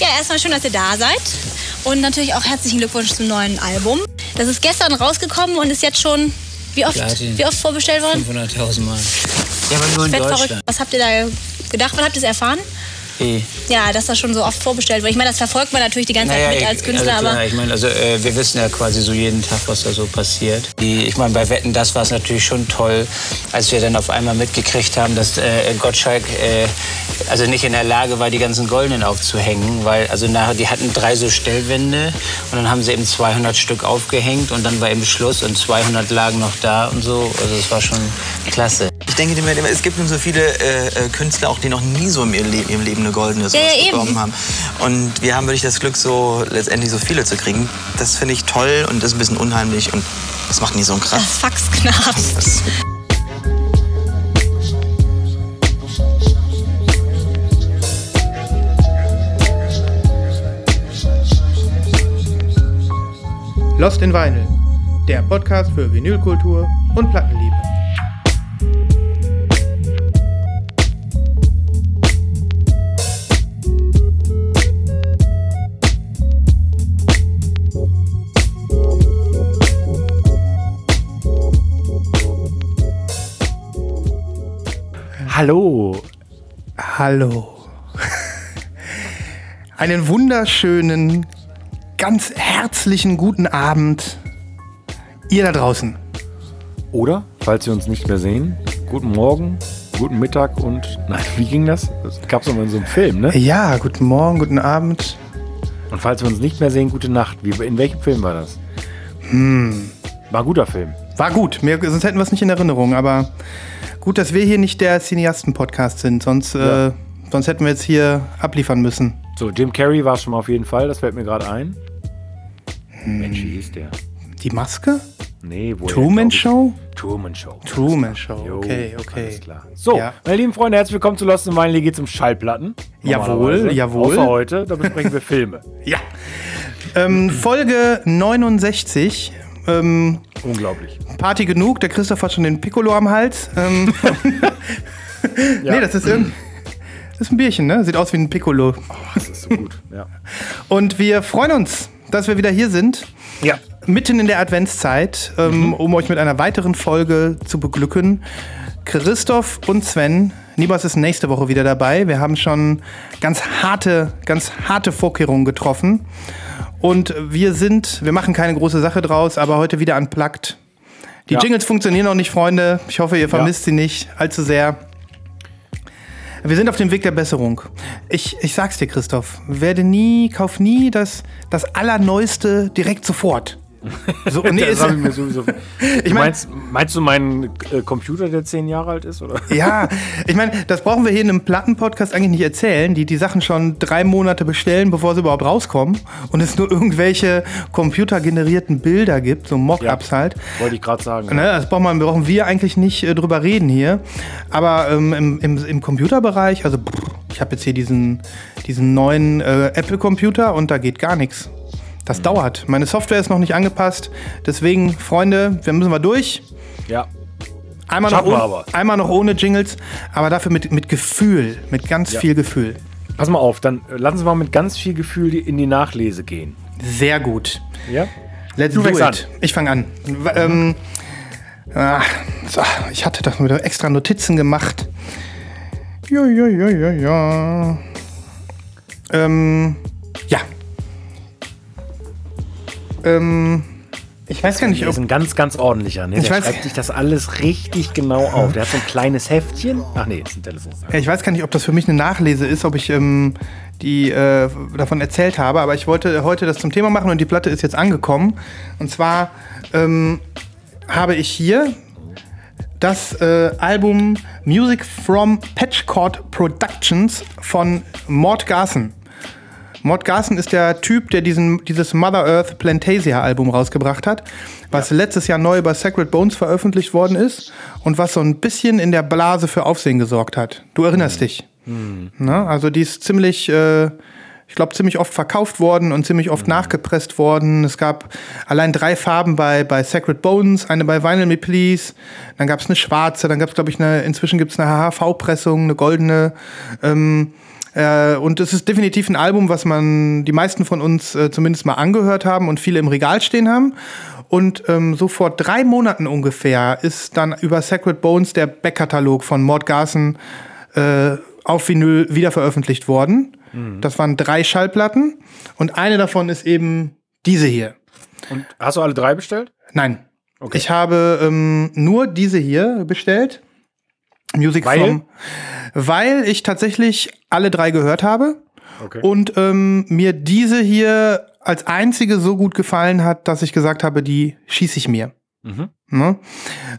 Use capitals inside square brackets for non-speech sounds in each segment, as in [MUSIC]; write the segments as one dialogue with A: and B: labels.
A: Ja, erstmal schön, dass ihr da seid. Und natürlich auch herzlichen Glückwunsch zum neuen Album. Das ist gestern rausgekommen und ist jetzt schon, wie oft,
B: Platin.
A: wie oft vorbestellt worden?
B: 500.000 Mal. Ja, aber nur in
A: Fett verrückt.
B: Deutschland.
A: Was habt ihr da gedacht? Wann habt ihr es erfahren?
B: Eh.
A: Ja, dass das schon so oft vorbestellt wird. Ich meine, das verfolgt man natürlich die ganze Zeit mit
B: ich-
A: als Künstler,
B: also klar,
A: aber
B: ich meine, also äh, wir wissen ja quasi so jeden Tag, was da so passiert. Die, ich meine, bei Wetten, das war es natürlich schon toll, als wir dann auf einmal mitgekriegt haben, dass äh, Gottschalk äh, also nicht in der Lage war, die ganzen Goldenen aufzuhängen, weil also nachher die hatten drei so Stellwände und dann haben sie eben 200 Stück aufgehängt und dann war eben Schluss und 200 lagen noch da und so. Also es war schon klasse.
C: Ich denke mir immer, es gibt nun so viele äh, äh, Künstler, auch die noch nie so ihrem, Le ihrem Leben eine goldene sowas
A: Ja, ja,
C: bekommen haben. Und wir haben wirklich das Glück, so letztendlich so viele zu kriegen. Das finde ich toll und das ist ein bisschen unheimlich und das macht nie so einen krass.
A: das Fax knarzt.
C: Das,
D: Lost in Vinyl, der Podcast für Vinylkultur und Plattenliebe.
E: Hallo.
D: Hallo. Einen wunderschönen, ganz herzlichen guten Abend. Ihr da draußen.
E: Oder, falls Sie uns nicht mehr sehen, guten Morgen, guten Mittag und. Nein, wie ging das? Das gab es mal in so einem Film, ne?
D: Ja, guten Morgen, guten Abend.
E: Und falls wir uns nicht mehr sehen, gute Nacht. Wie, in welchem Film war das? Hm. War ein guter Film.
D: War gut, mir, sonst hätten wir es nicht in Erinnerung, aber gut, dass wir hier nicht der Cineasten-Podcast sind, sonst,
E: Ja.
D: äh, sonst hätten wir jetzt hier abliefern müssen.
E: So, Jim Carrey war es schon mal auf jeden Fall, das fällt mir gerade ein.
D: Hm.
E: Mensch, wie hieß der?
D: Die Maske?
E: Nee, wo
D: Truman Show?
E: Truman Show.
D: Truman Show,
E: Jo,
D: okay, okay.
E: Alles klar. So,
D: Ja.
E: meine lieben Freunde, herzlich willkommen zu Lost in Vinyl. Hier geht es um Schallplatten.
D: Jawohl, jawohl.
E: Außer heute, da besprechen wir [LAUGHS] Filme.
D: Ja. Ähm, Folge 69. Ähm,
E: Unglaublich.
D: Party genug, der Christoph hat schon den Piccolo am Hals. Ähm, [LAUGHS] Nee, das ist, irgend- das ist ein Bierchen, ne? Sieht aus wie ein Piccolo.
E: Das ist so gut. Ja. [LAUGHS]
D: Und wir freuen uns, dass wir wieder hier sind.
E: ja.
D: Mitten in der Adventszeit, ähm, um euch mit einer weiteren Folge zu beglücken. Christoph und Sven, Nibas ist nächste Woche wieder dabei. Wir haben schon ganz harte, ganz harte Vorkehrungen getroffen. Und wir sind, wir machen keine große Sache draus, aber heute wieder unplugged. Die
E: Ja.
D: Jingles funktionieren noch nicht, Freunde. Ich hoffe, ihr vermisst sie nicht allzu sehr. Wir sind auf dem Weg der Besserung. Ich, ich sag's dir, Christoph, werde nie, kauf nie das, das Allerneueste direkt sofort. So, [LAUGHS] nee,
E: das ich mir sowieso.
D: Ich mein-
E: meinst, meinst du meinen äh, Computer, der zehn Jahre alt ist? Oder?
D: ja, ich meine, das brauchen wir hier in einem Plattenpodcast eigentlich nicht erzählen, die die Sachen schon drei Monate bestellen, bevor sie überhaupt rauskommen und es nur irgendwelche computergenerierten Bilder gibt, so Mockups halt.
E: Wollte ich gerade sagen.
D: Ne, das brauchen wir, brauchen wir eigentlich nicht äh, drüber reden hier. Aber ähm, im, im, im Computerbereich, also ich habe jetzt hier diesen, diesen neuen äh, Apple-Computer und da geht gar nichts. Das dauert. Meine Software ist noch nicht angepasst. Deswegen, Freunde, wir müssen wir durch.
E: Ja.
D: Einmal noch,
E: Schaffen
D: ohne,
E: aber.
D: einmal noch ohne Jingles, aber dafür mit, mit Gefühl, mit ganz
E: Ja.
D: viel Gefühl.
E: Pass mal auf, dann äh, lassen Sie mal mit ganz viel Gefühl in die Nachlese gehen.
D: Sehr gut.
E: Ja?
D: Let's
E: Du
D: do it.
E: an.
D: Ich fange an. Ähm, ah, so, ich hatte doch wieder extra Notizen gemacht. Ja, ja, ja, ja, ja. Ähm, ja. Ähm, ich weiß gar nicht,
E: Der
D: ob.
E: ist ein ganz, ganz ordentlicher. Ne?
D: Ich
E: Der
D: weiß-
E: schreibt sich das alles richtig genau auf. Der hat so ein kleines Heftchen. Ach nee, ist ein Telefon.
D: Ja, ich weiß gar nicht, ob das für mich eine Nachlese ist, ob ich ähm, die äh, davon erzählt habe, aber ich wollte heute das zum Thema machen und die Platte ist jetzt angekommen. Und zwar ähm, habe ich hier das äh, Album Music from Patchcord Productions von Mort Garson. Mort Garson ist der Typ, der diesen, dieses Mother Earth Plantasia Album rausgebracht hat, was letztes Jahr neu bei Sacred Bones veröffentlicht worden ist und was so ein bisschen in der Blase für Aufsehen gesorgt hat. Du erinnerst dich. Na, also die ist ziemlich, äh, ich glaube, ziemlich oft verkauft worden und ziemlich oft nachgepresst worden. Es gab allein drei Farben bei, bei Sacred Bones, eine bei Vinyl Me Please, dann gab es eine schwarze, dann gab es, glaube ich, eine, inzwischen gibt es eine HHV-Pressung, eine goldene. Ähm, Äh, und es ist definitiv ein Album, was man die meisten von uns äh, zumindest mal angehört haben und viele im Regal stehen haben. Und ähm, so vor drei Monaten ungefähr ist dann über Sacred Bones der Backkatalog von Mord Garson äh, auf Vinyl wieder veröffentlicht worden. Das waren drei Schallplatten und eine davon ist eben diese hier.
E: Und hast du alle drei bestellt?
D: Nein.
E: Okay.
D: Ich habe ähm, nur diese hier bestellt. Music
E: Weil?
D: from. Weil ich tatsächlich alle drei gehört habe
E: Okay.
D: und ähm, mir diese hier als einzige so gut gefallen hat, dass ich gesagt habe, die schieße ich mir.
E: Mhm.
D: Ne?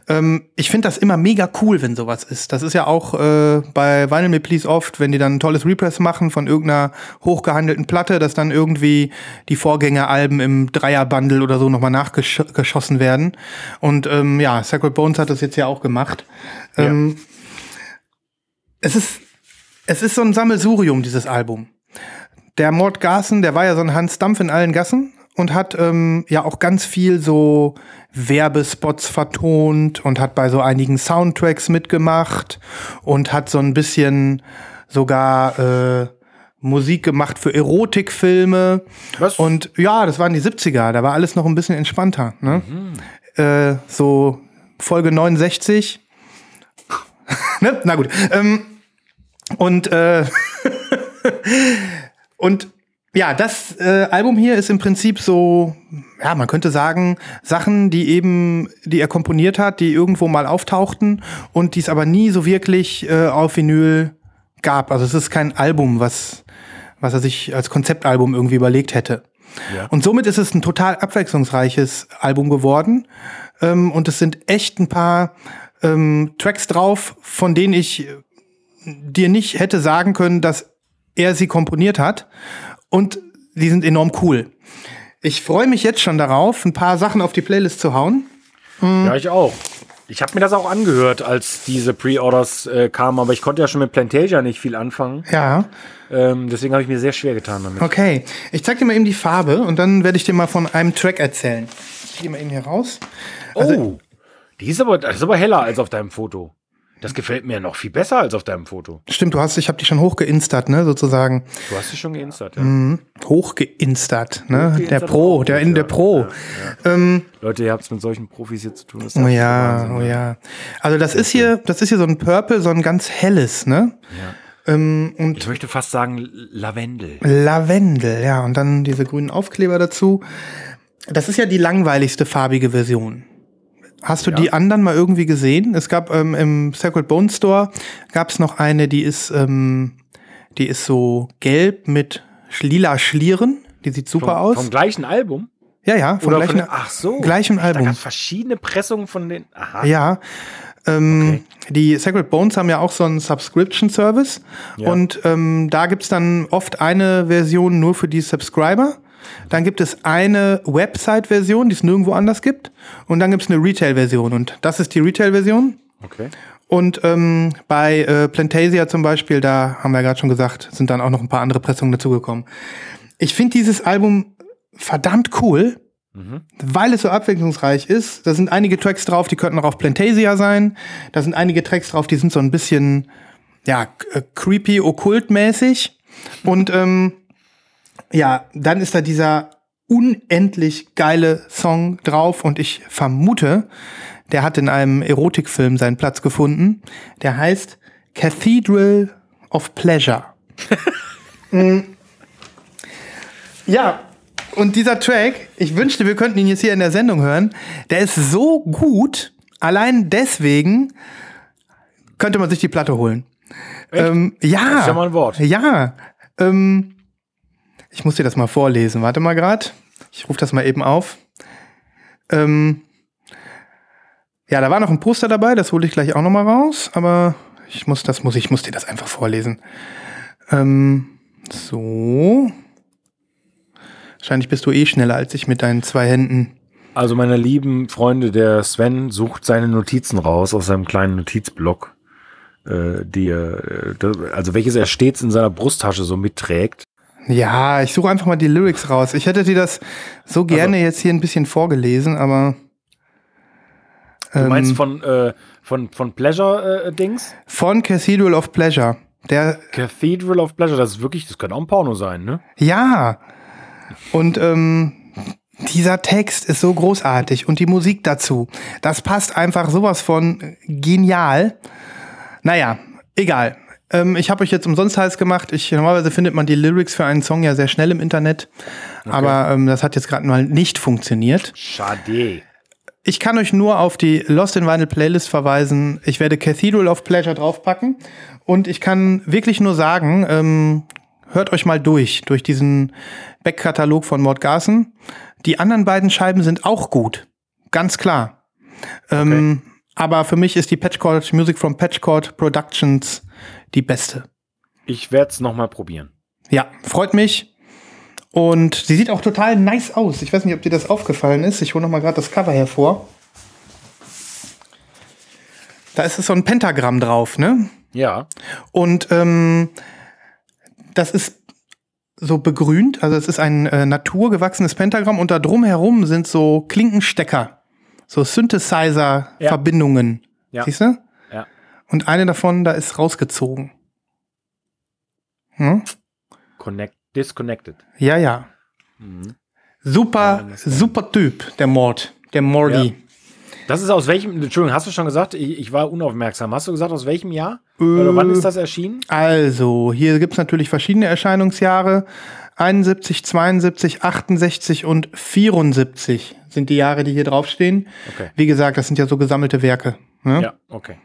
D: Ähm, ich finde das immer mega cool, wenn sowas ist. Das ist ja auch äh, bei Vinyl Me Please oft, wenn die dann ein tolles Repress machen von irgendeiner hochgehandelten Platte, dass dann irgendwie die Vorgängeralben im Dreierbundle oder so nochmal nachgeschossen werden. Und ähm, ja, Sacred Bones hat das jetzt ja auch gemacht. Ähm, es ist es ist so ein Sammelsurium, dieses Album. Der Mord Garson, der war ja so ein Hans Dampf in allen Gassen und hat ähm, ja auch ganz viel so Werbespots vertont und hat bei so einigen Soundtracks mitgemacht und hat so ein bisschen sogar äh, Musik gemacht für Erotikfilme.
E: Was?
D: Und ja, das waren die 70er, da war alles noch ein bisschen entspannter. Ne? Äh, so Folge 69. [LAUGHS] ne? Na gut. Ähm, und äh, [LAUGHS] und ja, das äh, Album hier ist im Prinzip so, ja, man könnte sagen, Sachen, die eben, die er komponiert hat, die irgendwo mal auftauchten und die es aber nie so wirklich äh, auf Vinyl gab. Also es ist kein Album, was, was er sich als Konzeptalbum irgendwie überlegt hätte.
E: Ja.
D: Und somit ist es ein total abwechslungsreiches Album geworden. Ähm, und es sind echt ein paar ähm, Tracks drauf, von denen ich dir nicht hätte sagen können, dass er sie komponiert hat. Und die sind enorm cool. Ich freue mich jetzt schon darauf, ein paar Sachen auf die Playlist zu hauen.
E: Ja, ich auch. Ich habe mir das auch angehört, als diese Pre-Orders äh, kamen, aber ich konnte ja schon mit Plantasia nicht viel anfangen.
D: Ja,
E: Ähm, deswegen habe ich mir sehr schwer getan damit.
D: okay. Ich zeig dir mal eben die Farbe und dann werde ich dir mal von einem Track erzählen. Ich gehe mal eben hier raus.
E: oh, die ist aber, ist aber heller als auf deinem Foto. Das gefällt mir noch viel besser als auf deinem Foto.
D: Stimmt, du hast, ich habe die schon hochgeinstert, ne, sozusagen.
E: Du hast sie schon geinstert, ja.
D: Mhm. Hochgeinstert, ne?
E: Hochgeinstert
D: Der Pro, der in der
E: ja.
D: Pro. Ähm,
E: Leute, ihr habt es mit solchen Profis hier zu tun. Das
D: Oh ja,
E: Wahnsinn,
D: oh ja. Also das ist hier, das ist hier so ein Purple, so ein ganz helles, ne? Ähm, und
E: Ich möchte fast sagen Lavendel.
D: Lavendel, ja, und dann diese grünen Aufkleber dazu. Das ist ja die langweiligste farbige Version. Hast du
E: Ja.
D: die anderen mal irgendwie gesehen? Es gab ähm, im Sacred Bone Store gab es noch eine, die ist, ähm, die ist so gelb mit lila Schlieren. Die sieht super
E: Vom,
D: aus.
E: vom gleichen Album?
D: ja, ja, vom
E: Oder
D: gleichen,
E: von, ach so.
D: gleichen
E: Da
D: Album.
E: gab es verschiedene Pressungen von den. Aha.
D: Ja. Ähm, Die Sacred Bones haben ja auch so einen Subscription-Service.
E: Ja.
D: Und ähm, da gibt's dann oft eine Version nur für die Subscriber. Dann gibt es eine Website-Version, die es nirgendwo anders gibt. Und dann gibt's eine Retail-Version. Und das ist die Retail-Version.
E: Okay.
D: Und ähm, bei äh, Plantasia zum Beispiel, da haben wir ja gerade schon gesagt, sind dann auch noch ein paar andere Pressungen dazugekommen. Ich finde dieses Album verdammt cool, weil es so abwechslungsreich ist. Da sind einige Tracks drauf, die könnten auch auf Plantasia sein. Da sind einige Tracks drauf, die sind so ein bisschen, ja, äh, creepy, okkultmäßig. Und ähm, ja, dann ist da dieser unendlich geile Song drauf und ich vermute, der hat in einem Erotikfilm seinen Platz gefunden. Der heißt Cathedral of Pleasure. [LAUGHS] Mm. ja, und dieser Track, ich wünschte, wir könnten ihn jetzt hier in der Sendung hören, der ist so gut, allein deswegen könnte man sich die Platte holen. Ähm, ja.
E: Das ist ja mal ein Wort.
D: Ja. Ähm, ich muss dir das mal vorlesen. Warte mal grad. Ich rufe das mal eben auf. Ähm, ja, da war noch ein Poster dabei, das hole ich gleich auch noch mal raus, aber ich muss das muss ich muss dir das einfach vorlesen. Ähm, so. Wahrscheinlich bist du eh schneller als ich mit deinen zwei Händen.
E: Also, meine lieben Freunde, der Sven sucht seine Notizen raus aus seinem kleinen Notizblock, äh, die er, äh, also welches er stets in seiner Brusttasche so mitträgt.
D: Ja, ich suche einfach mal die Lyrics raus. Ich hätte dir das so gerne jetzt hier ein bisschen vorgelesen, aber
E: Du
D: Ähm.
E: meinst von, äh, von, von Pleasure-Dings?
D: von Cathedral of Pleasure. Der,
E: Cathedral of Pleasure, das ist wirklich, das könnte auch ein Porno sein, ne?
D: ja. Und ähm, dieser Text ist so großartig und die Musik dazu, das passt einfach sowas von genial. Naja, egal. Ähm, ich habe euch jetzt umsonst heiß gemacht. Ich, normalerweise findet man die Lyrics für einen Song ja sehr schnell im Internet. Aber ähm, das hat jetzt gerade mal nicht funktioniert.
E: Schade.
D: Ich kann euch nur auf die Lost in Vinyl Playlist verweisen. Ich werde Cathedral of Pleasure draufpacken. Und ich kann wirklich nur sagen, ähm, hört euch mal durch, durch diesen Backkatalog von Mord Garson. Die anderen beiden Scheiben sind auch gut. Ganz klar. Ähm, aber für mich ist die Patchcord Music from Patchcord Productions die beste.
E: Ich werde es nochmal probieren.
D: Ja, freut mich. Und sie sieht auch total nice aus. Ich weiß nicht, ob dir das aufgefallen ist. Ich hole noch mal gerade das Cover hervor. Da ist es so ein Pentagramm drauf, ne?
E: Ja.
D: Und ähm, das ist so begrünt, also es ist ein äh, naturgewachsenes Pentagramm und da drumherum sind so Klinkenstecker, so Synthesizer-Verbindungen.
E: Ja.
D: Siehst du?
E: Ja.
D: Und eine davon, da ist rausgezogen. Hm?
E: Connect, disconnected.
D: Ja, ja. Super, super Typ, der Mord, der Mordi.
E: Ja. Das ist aus welchem, Entschuldigung, hast du schon gesagt, ich, ich war unaufmerksam. Hast du gesagt, aus welchem Jahr? Oder wann ist das erschienen?
D: Also, hier gibt's natürlich verschiedene Erscheinungsjahre. 71, 72, 68 und 74 sind die Jahre, die hier draufstehen.
E: Okay.
D: Wie gesagt, das sind ja so gesammelte Werke. Ne?
E: Ja, okay.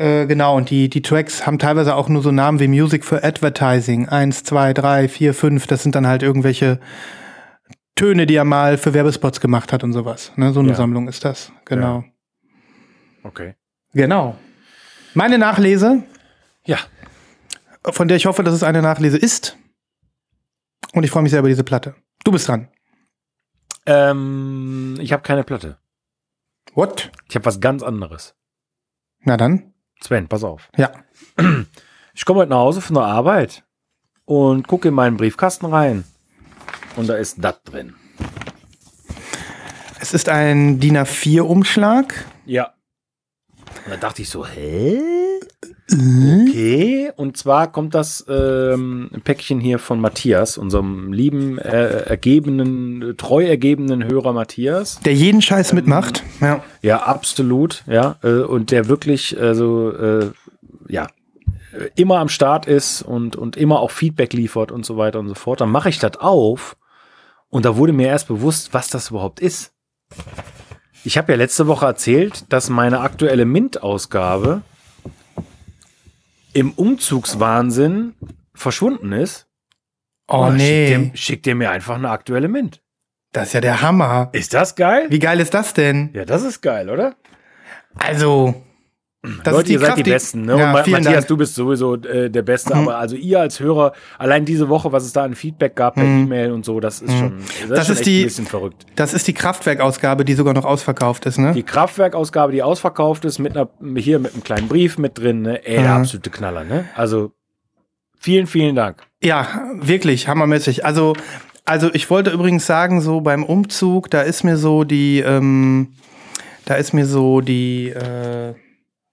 D: Äh, genau, und die, die Tracks haben teilweise auch nur so Namen wie Music for Advertising. Eins, zwei, drei, vier, fünf. Das sind dann halt irgendwelche Töne, die er mal für Werbespots gemacht hat und sowas. Ne? So eine
E: Ja.
D: Sammlung ist das. Genau.
E: Okay.
D: Genau. Meine Nachlese,
E: Ja.
D: von der ich hoffe, dass es eine Nachlese ist. Und ich freue mich sehr über diese Platte. Du bist dran.
E: Ähm, ich habe keine Platte.
D: What?
E: Ich habe was ganz anderes.
D: Na dann.
E: Sven, pass auf.
D: Ja.
E: Ich komme heute nach Hause von der Arbeit und gucke in meinen Briefkasten rein. Und da ist das drin.
D: Es ist ein DIN A4-Umschlag.
E: Ja. Und da dachte ich so, hä? Okay. Und zwar kommt das ähm, Päckchen hier von Matthias, unserem lieben, äh, ergebenen, treu ergebenen Hörer Matthias.
D: Der jeden Scheiß mitmacht. Ja.
E: Ja, absolut, ja. Äh, und der wirklich, also, äh, ja, immer am Start ist und, und immer auch Feedback liefert und so weiter und so fort. Dann mache ich das auf und da wurde mir erst bewusst, was das überhaupt ist. Ich habe ja letzte Woche erzählt, dass meine aktuelle Mint-Ausgabe im Umzugswahnsinn verschwunden ist.
D: Oh
E: Schickt
D: nee.
E: schickt ihr mir einfach eine aktuelle Mint.
D: Das ist ja der Hammer.
E: Ist das geil?
D: Wie geil ist das denn?
E: Ja, das ist geil, oder?
D: Also. Das
E: Leute, ihr seid die
D: Kraft,
E: Besten. Ne?
D: Ja,
E: Matthias,
D: Dank.
E: du bist sowieso äh, der Beste. Aber also ihr als Hörer, allein diese Woche, was es da an Feedback gab per E-Mail und so, das ist schon, das
D: Das
E: ist, schon
D: die-
E: ein bisschen verrückt.
D: Das ist die Kraftwerkausgabe, die sogar noch ausverkauft ist, ne?
E: Die Kraftwerkausgabe, die ausverkauft ist, mit einer, hier mit einem kleinen Brief mit drin, ne? Ey, der
D: Mhm.
E: absolute Knaller, ne? Also vielen, vielen Dank.
D: Ja, wirklich, hammermäßig. Also, also ich wollte übrigens sagen, so beim Umzug, da ist mir so die, ähm, da ist mir so die äh,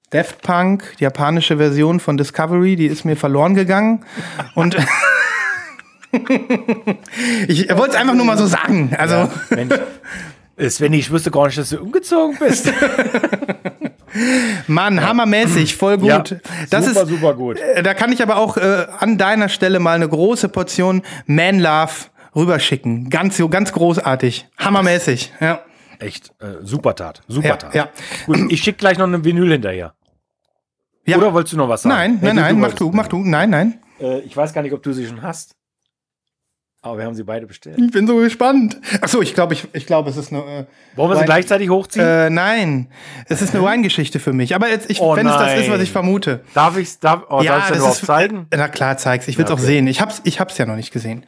D: Daft Punk, die japanische Version von Discovery, die ist mir verloren gegangen. Und [LAUGHS] ich wollte es einfach nur mal so sagen. Also,
E: Mensch. Äh, Sven, ich wüsste gar nicht, dass du umgezogen bist. [LAUGHS]
D: Mann, hammermäßig, voll gut.
E: Ja,
D: das
E: super,
D: ist,
E: super gut.
D: Äh, Da kann ich aber auch äh, an deiner Stelle mal eine große Portion Man Love rüberschicken. Ganz, so ganz großartig. Hammermäßig. Ja.
E: Echt, äh, super Tat. Super
D: Ja,
E: Tat.
D: ja.
E: Gut, ich schicke gleich noch eine Vinyl hinterher.
D: ja.
E: Oder wolltest du noch was sagen?
D: Nein,
E: Ja,
D: nein, nein, mach
E: wolltest-
D: du, mach du. Nein, nein.
E: Äh, ich weiß gar nicht, ob du sie schon hast. Aber wir haben sie beide bestellt.
D: Ich bin so gespannt. Achso, ich glaube, ich, ich glaube, es ist eine. Äh,
E: Wollen wir sie
D: Wein-
E: gleichzeitig hochziehen?
D: Äh, nein, es ist eine Weingeschichte für mich. Aber jetzt, ich,
E: Oh
D: wenn es das ist, was
E: nein.
D: ich vermute.
E: darf ich's, darf, oh, darf ich's denn überhaupt zeigen?
D: Äh, na klar, zeig's. Ich will's
E: Ja,
D: auch
E: okay.
D: sehen. Ich hab's, ich hab's ja noch nicht gesehen.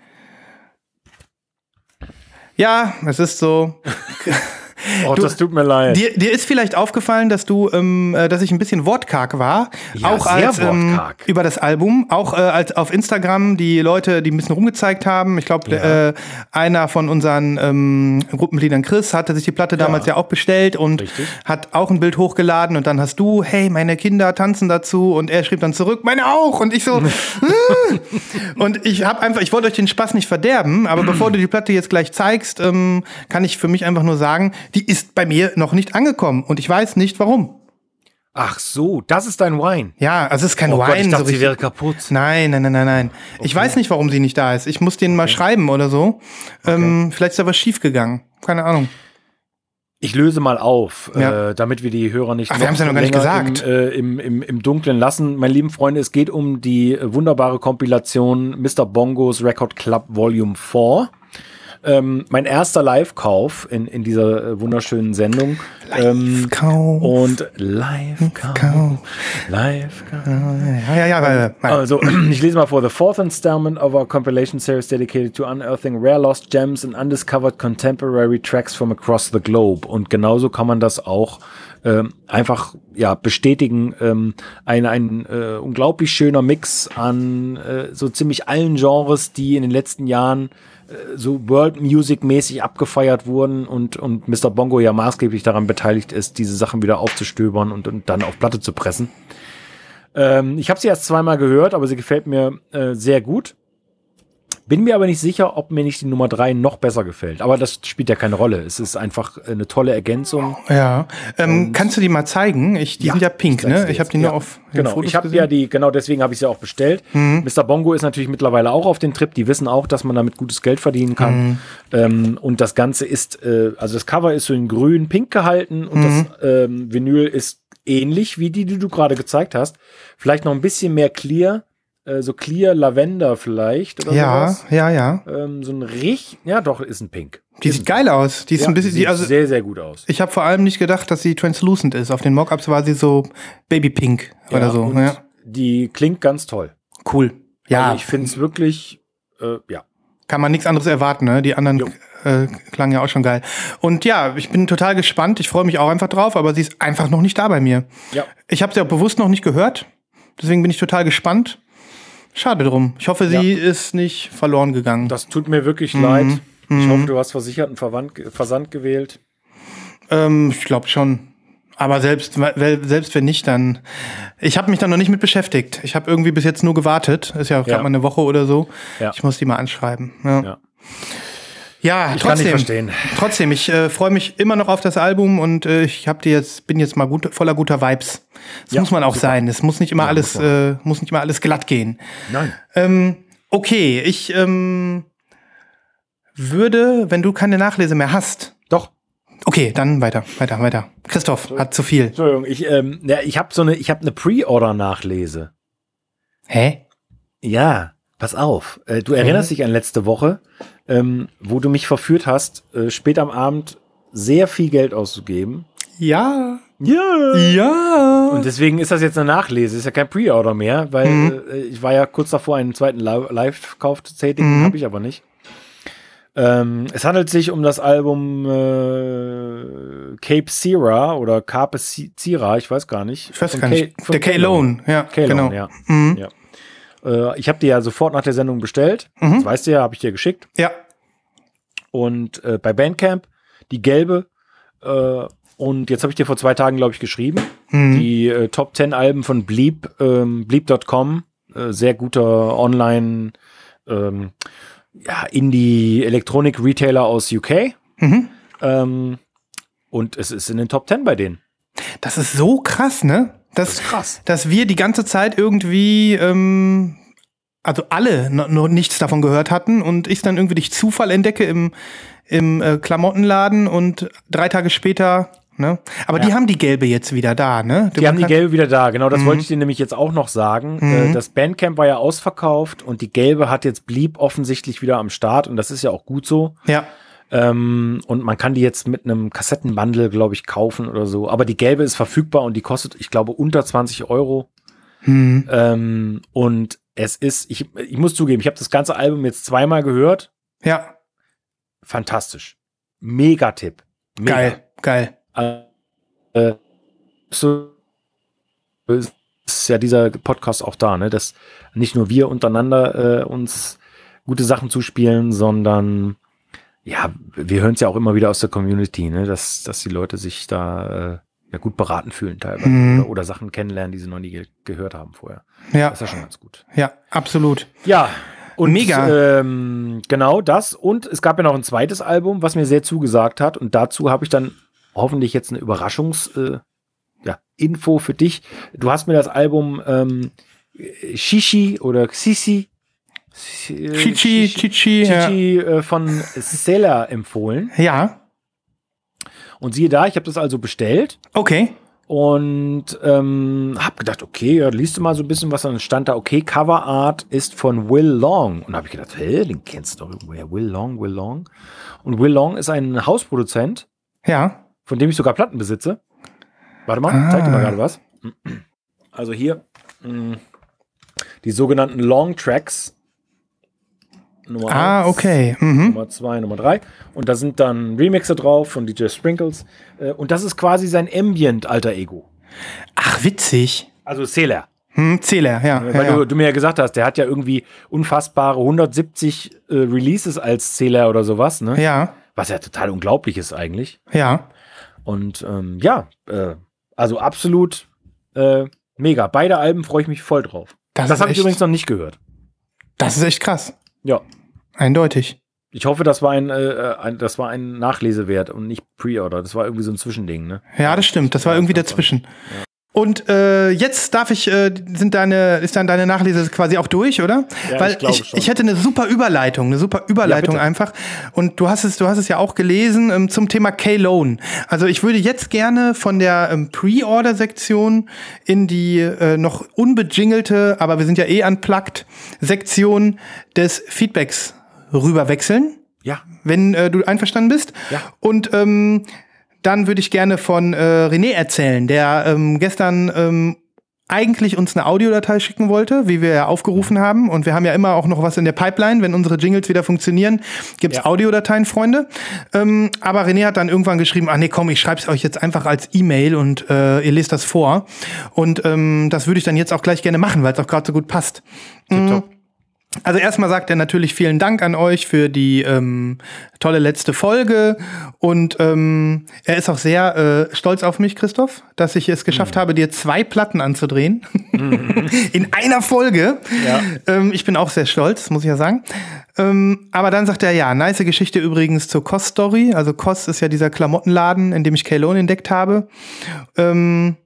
D: Ja, es ist so. [LAUGHS]
E: Oh,
D: Du-
E: das tut mir leid.
D: Dir, dir ist vielleicht aufgefallen, dass du, ähm, äh, dass ich ein bisschen wortkarg war,
E: Ja,
D: auch als ähm, über das Album, auch äh, als auf Instagram die Leute, die ein bisschen rumgezeigt haben. Ich glaube,
E: Ja.
D: äh, einer von unseren ähm, Gruppenmitgliedern, Chris, hatte sich die Platte damals ja auch bestellt und
E: Richtig.
D: hat auch ein Bild hochgeladen und dann hast du, hey, meine Kinder tanzen dazu und er schrieb dann zurück, meine auch und ich so. [LAUGHS] Und ich habe einfach, ich wollte euch den Spaß nicht verderben, aber [CLEARS THROAT] bevor du die Platte jetzt gleich zeigst, ähm, kann ich für mich einfach nur sagen, die ist bei mir noch nicht angekommen und ich weiß nicht warum.
E: Ach so, das ist dein Wine.
D: Ja, also es ist kein
E: Oh Gott,
D: Wine.
E: ich dachte,
D: so
E: sie wäre kaputt.
D: Nein, nein, nein, nein, nein. Ich weiß nicht, warum sie nicht da ist. Ich muss denen mal schreiben oder so. Ähm, vielleicht ist da was schiefgegangen. Keine Ahnung.
E: Ich löse mal auf,
D: Ja.
E: äh, damit wir die Hörer nicht
D: Ach, wir haben's ja noch gar nicht gesagt.
E: Im, äh, im, im, im Dunkeln lassen. Meine lieben Freunde, es geht um die wunderbare Kompilation Mr. Bongos Record Club Volume 4. Ähm, mein erster Live-Kauf in, in dieser äh, wunderschönen Sendung. Ähm,
D: Kauf.
E: und Live-Kauf.
D: Kauf.
E: Live-Kauf.
D: Ja, ja, ja. ja.
E: Also, [CLEARS THROAT] ich lese mal vor. The fourth installment of our compilation series dedicated to unearthing rare lost gems and undiscovered contemporary tracks from across the globe. Und genauso kann man das auch ähm, einfach ja bestätigen. Ähm, ein ein äh, unglaublich schöner Mix an äh, so ziemlich allen Genres, die in den letzten Jahren so World Music mäßig abgefeiert wurden und, und Mr. Bongo ja maßgeblich daran beteiligt ist, diese Sachen wieder aufzustöbern und, und dann auf Platte zu pressen. Ähm, ich habe sie erst zweimal gehört, aber sie gefällt mir äh, sehr gut. Bin mir aber nicht sicher, ob mir nicht die Nummer drei noch besser gefällt. Aber das spielt ja keine Rolle. Es ist einfach eine tolle Ergänzung.
D: ja. Ähm, kannst du die mal zeigen? Ich, die sind ja pink,
E: ich zeig's
D: ne? Ich habe die nur
E: Ja,
D: auf
E: Genau,
D: Fotos
E: ich habe.
D: Mhm.
E: ja die, genau deswegen habe ich sie auch bestellt. Mr. Bongo ist natürlich mittlerweile auch auf den Trip. Die wissen auch, dass man damit gutes Geld verdienen kann.
D: Mhm.
E: Ähm, und das Ganze ist, äh, also das Cover ist so in grün-pink gehalten und
D: Mhm.
E: das ähm, Vinyl ist ähnlich wie die, die du gerade gezeigt hast. Vielleicht noch ein bisschen mehr clear, äh, so clear Lavender vielleicht oder
D: Ja,
E: sowas.
D: ja, ja.
E: Ähm, so ein richtig, ja doch, ist ein Pink.
D: Die sieht geil aus. Die ist
E: Ja,
D: ein bisschen,
E: sieht
D: die, also
E: sehr, sehr gut aus.
D: ich habe vor allem nicht gedacht, dass sie translucent ist. Auf den Mockups war sie so Babypink oder
E: Ja,
D: so.
E: und
D: Ja.
E: Die klingt ganz toll.
D: Cool. Ja,
E: Also ich finde es wirklich, äh, ja.
D: kann man nichts anderes erwarten, ne? Die anderen
E: Jo.
D: äh, klangen ja auch schon geil. Und ja, ich bin total gespannt. Ich freue mich auch einfach drauf, aber sie ist einfach noch nicht da bei mir.
E: Ja.
D: Ich habe sie auch bewusst noch nicht gehört. Deswegen bin ich total gespannt. Schade drum. Ich hoffe, sie ist nicht verloren gegangen.
E: Das tut mir wirklich
D: Mhm.
E: leid. Ich hoffe, du hast versicherten Verwand, Versand gewählt.
D: Ähm, ich glaube schon. Aber selbst, selbst wenn nicht, dann. Ich habe mich da noch nicht mit beschäftigt. Ich habe irgendwie bis jetzt nur gewartet. Ist ja
E: Ja.
D: gerade mal eine Woche oder so.
E: Ja.
D: Ich muss die mal anschreiben. Ja,
E: Ja.
D: ja
E: Ich kann
D: trotzdem.
E: nicht verstehen.
D: Trotzdem, ich äh, freue mich immer noch auf das Album und äh, ich hab die jetzt, bin jetzt mal gut, voller guter Vibes. Das
E: Ja,
D: muss man auch
E: super.
D: sein. Es muss nicht immer alles,
E: muss
D: äh, muss nicht immer alles glatt gehen.
E: Nein.
D: Ähm, okay, ich ähm, würde, wenn du keine Nachlese mehr hast.
E: Doch.
D: Okay, dann weiter, weiter, weiter. Christoph hat zu viel.
E: Entschuldigung, ich, ähm, ja, ich habe so eine, ich habe eine Pre-Order-Nachlese.
D: Hä?
E: Ja, pass auf. Äh, du erinnerst dich an letzte Woche, ähm, wo du mich verführt hast, äh, spät am Abend sehr viel Geld auszugeben.
D: Ja.
E: Ja.
D: Ja.
E: Und deswegen ist das jetzt eine Nachlese, ist ja kein Pre-Order mehr, weil
D: Mhm.
E: äh, ich war ja kurz davor, einen zweiten Li- Live-Kauf zu tätigen,
D: Mhm.
E: habe ich aber nicht. Ähm, es handelt sich um das Album äh, Cape Sierra oder Carpe Si- Sierra, ich weiß gar nicht.
D: ich weiß
E: Von
D: gar nicht.
E: K- von
D: Der K-Lone, ja,
E: K-Lone,
D: genau.
E: ja.
D: Mhm.
E: ja. Äh, ich habe die ja sofort nach der Sendung bestellt.
D: Mhm.
E: Das weißt du ja, habe ich dir geschickt.
D: Ja.
E: Und äh, bei Bandcamp die gelbe. Äh, und jetzt habe ich dir vor zwei Tagen, glaube ich, geschrieben.
D: Mhm.
E: Die äh, Top 10 Alben von Bleep, ähm, Bleep.com. Äh, sehr guter Online ähm, ja, Indie-Elektronik-Retailer aus UK.
D: Mhm.
E: Ähm, und es ist in den Top 10 bei denen.
D: Das ist so krass, ne? Das,
E: ist krass.
D: Dass wir die ganze Zeit irgendwie, ähm, also alle noch, noch nichts davon gehört hatten und ich dann irgendwie durch Zufall entdecke im, im äh, Klamottenladen und drei Tage später, ne? Aber die
E: Ja.
D: haben die gelbe jetzt wieder da, ne?
E: Die haben die gelbe wieder da, genau,
D: Mhm.
E: das wollte ich dir nämlich jetzt auch noch sagen. Äh, das Bandcamp war ja ausverkauft und die gelbe hat jetzt Bleep offensichtlich wieder am Start und das ist ja auch gut so.
D: Ja.
E: Ähm, und man kann die jetzt mit einem Kassettenbundle, glaube ich, kaufen oder so. Aber die gelbe ist verfügbar und die kostet, ich glaube, unter 20 Euro.
D: Mhm.
E: Ähm, und es ist, ich, ich muss zugeben, ich habe das ganze Album jetzt zweimal gehört.
D: Ja.
E: Fantastisch. Megatipp. Mega.
D: Geil, geil.
E: Äh, so ist ja dieser Podcast auch da, ne? Dass nicht nur wir untereinander äh, uns gute Sachen zuspielen, sondern ja, wir hören es ja auch immer wieder aus der Community, ne? Dass, dass die Leute sich da äh, ja gut beraten fühlen teilweise
D: Mhm.
E: oder, oder Sachen kennenlernen, die sie noch nie ge gehört haben vorher.
D: Ja,
E: Das ist ja schon ganz gut.
D: ja, absolut.
E: Ja. Und
D: Mega.
E: Ähm, genau das. Und es gab ja noch ein zweites Album, was mir sehr zugesagt hat. Und dazu habe ich dann hoffentlich jetzt eine Überraschungs, äh, ja, Info für dich. Du hast mir das Album ähm, Shishi oder Xisi äh,
D: Chichi, Chichi, ja.
E: Chichi äh, von Sela empfohlen.
D: Ja,
E: Und siehe da, ich habe das also bestellt
D: okay.
E: und ähm, habe gedacht, okay, ja, liest du mal so ein bisschen was, dann stand da, okay, Cover Art ist von Will Long. Und habe ich gedacht, hä, den kennst du doch irgendwoher, Will Long, Will Long. Und Will Long ist ein Hausproduzent,
D: Ja,
E: von dem ich sogar Platten besitze. Warte mal,
D: Ah.
E: zeig dir mal gerade was. Also hier mh, die sogenannten Long Tracks. Nummer
D: ah,
E: eins,
D: okay. Mhm.
E: Nummer zwei, Nummer drei. Und da sind dann Remixe drauf von DJ Sprinkles. Äh, Und das ist quasi sein Ambient-Alter Ego.
D: Ach, witzig.
E: Also Seler.
D: Hm, Zähler, ja.
E: Weil
D: ja,
E: du, du mir ja gesagt hast, der hat ja irgendwie unfassbare 170 äh, Releases als Zähler oder sowas, ne?
D: ja,
E: Was ja total unglaublich ist eigentlich.
D: ja.
E: Und ähm, ja, äh, also absolut äh, mega. Beide Alben freue ich mich voll drauf.
D: Das
E: Das, habe ich übrigens noch nicht gehört.
D: Das ist echt krass.
E: Ja.
D: Eindeutig.
E: Ich hoffe, das war ein, äh, ein, das war ein Nachlesewert und nicht Pre-Order. Das war irgendwie so ein Zwischending, ne?
D: Ja, das stimmt. Das war irgendwie dazwischen. Und äh, jetzt darf ich, äh, sind deine, ist dann deine Nachlese quasi auch durch, oder?
E: Ja,
D: Weil
E: ich
D: ich,
E: schon.
D: ich hätte eine super Überleitung, eine super Überleitung
E: bitte.
D: einfach. Und du hast es, du hast es ja auch gelesen ähm, zum Thema K-Lone. Also ich würde jetzt gerne von der ähm, Pre-Order-Sektion in die äh, noch unbejingelte, aber wir sind ja eh unplugged, Sektion des Feedbacks rüberwechseln
E: Ja.
D: wenn äh, du einverstanden bist.
E: Ja.
D: Und ähm, dann würde ich gerne von äh, René erzählen, der ähm, gestern ähm, eigentlich uns eine Audiodatei schicken wollte, wie wir ja aufgerufen haben. Und wir haben ja immer auch noch was in der Pipeline. Wenn unsere Jingles wieder funktionieren, gibt's
E: Ja.
D: Audiodateien, Freunde. Ähm, aber René hat dann irgendwann geschrieben, ach nee, komm, ich schreibe es euch jetzt einfach als E-Mail und äh, ihr lest das vor. Und ähm, das würde ich dann jetzt auch gleich gerne machen, weil es auch gerade so gut passt.
E: Tipptopp.
D: Also erstmal sagt er natürlich vielen Dank an euch für die ähm, tolle letzte Folge und ähm, er ist auch sehr äh, stolz auf mich, Christoph, dass ich es geschafft habe, dir zwei Platten anzudrehen [LAUGHS] in einer Folge.
E: Ja.
D: Ähm, ich bin auch sehr stolz, muss ich ja sagen. Ähm, aber dann sagt er, ja, nice Geschichte übrigens zur Kost Story. Also Kost ist ja dieser Klamottenladen, in dem ich Kalone entdeckt habe. Ähm,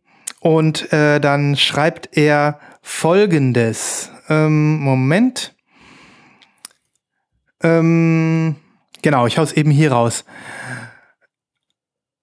D: und äh, dann schreibt er folgendes. Ähm, Moment. Ähm, genau, ich hau's eben hier raus.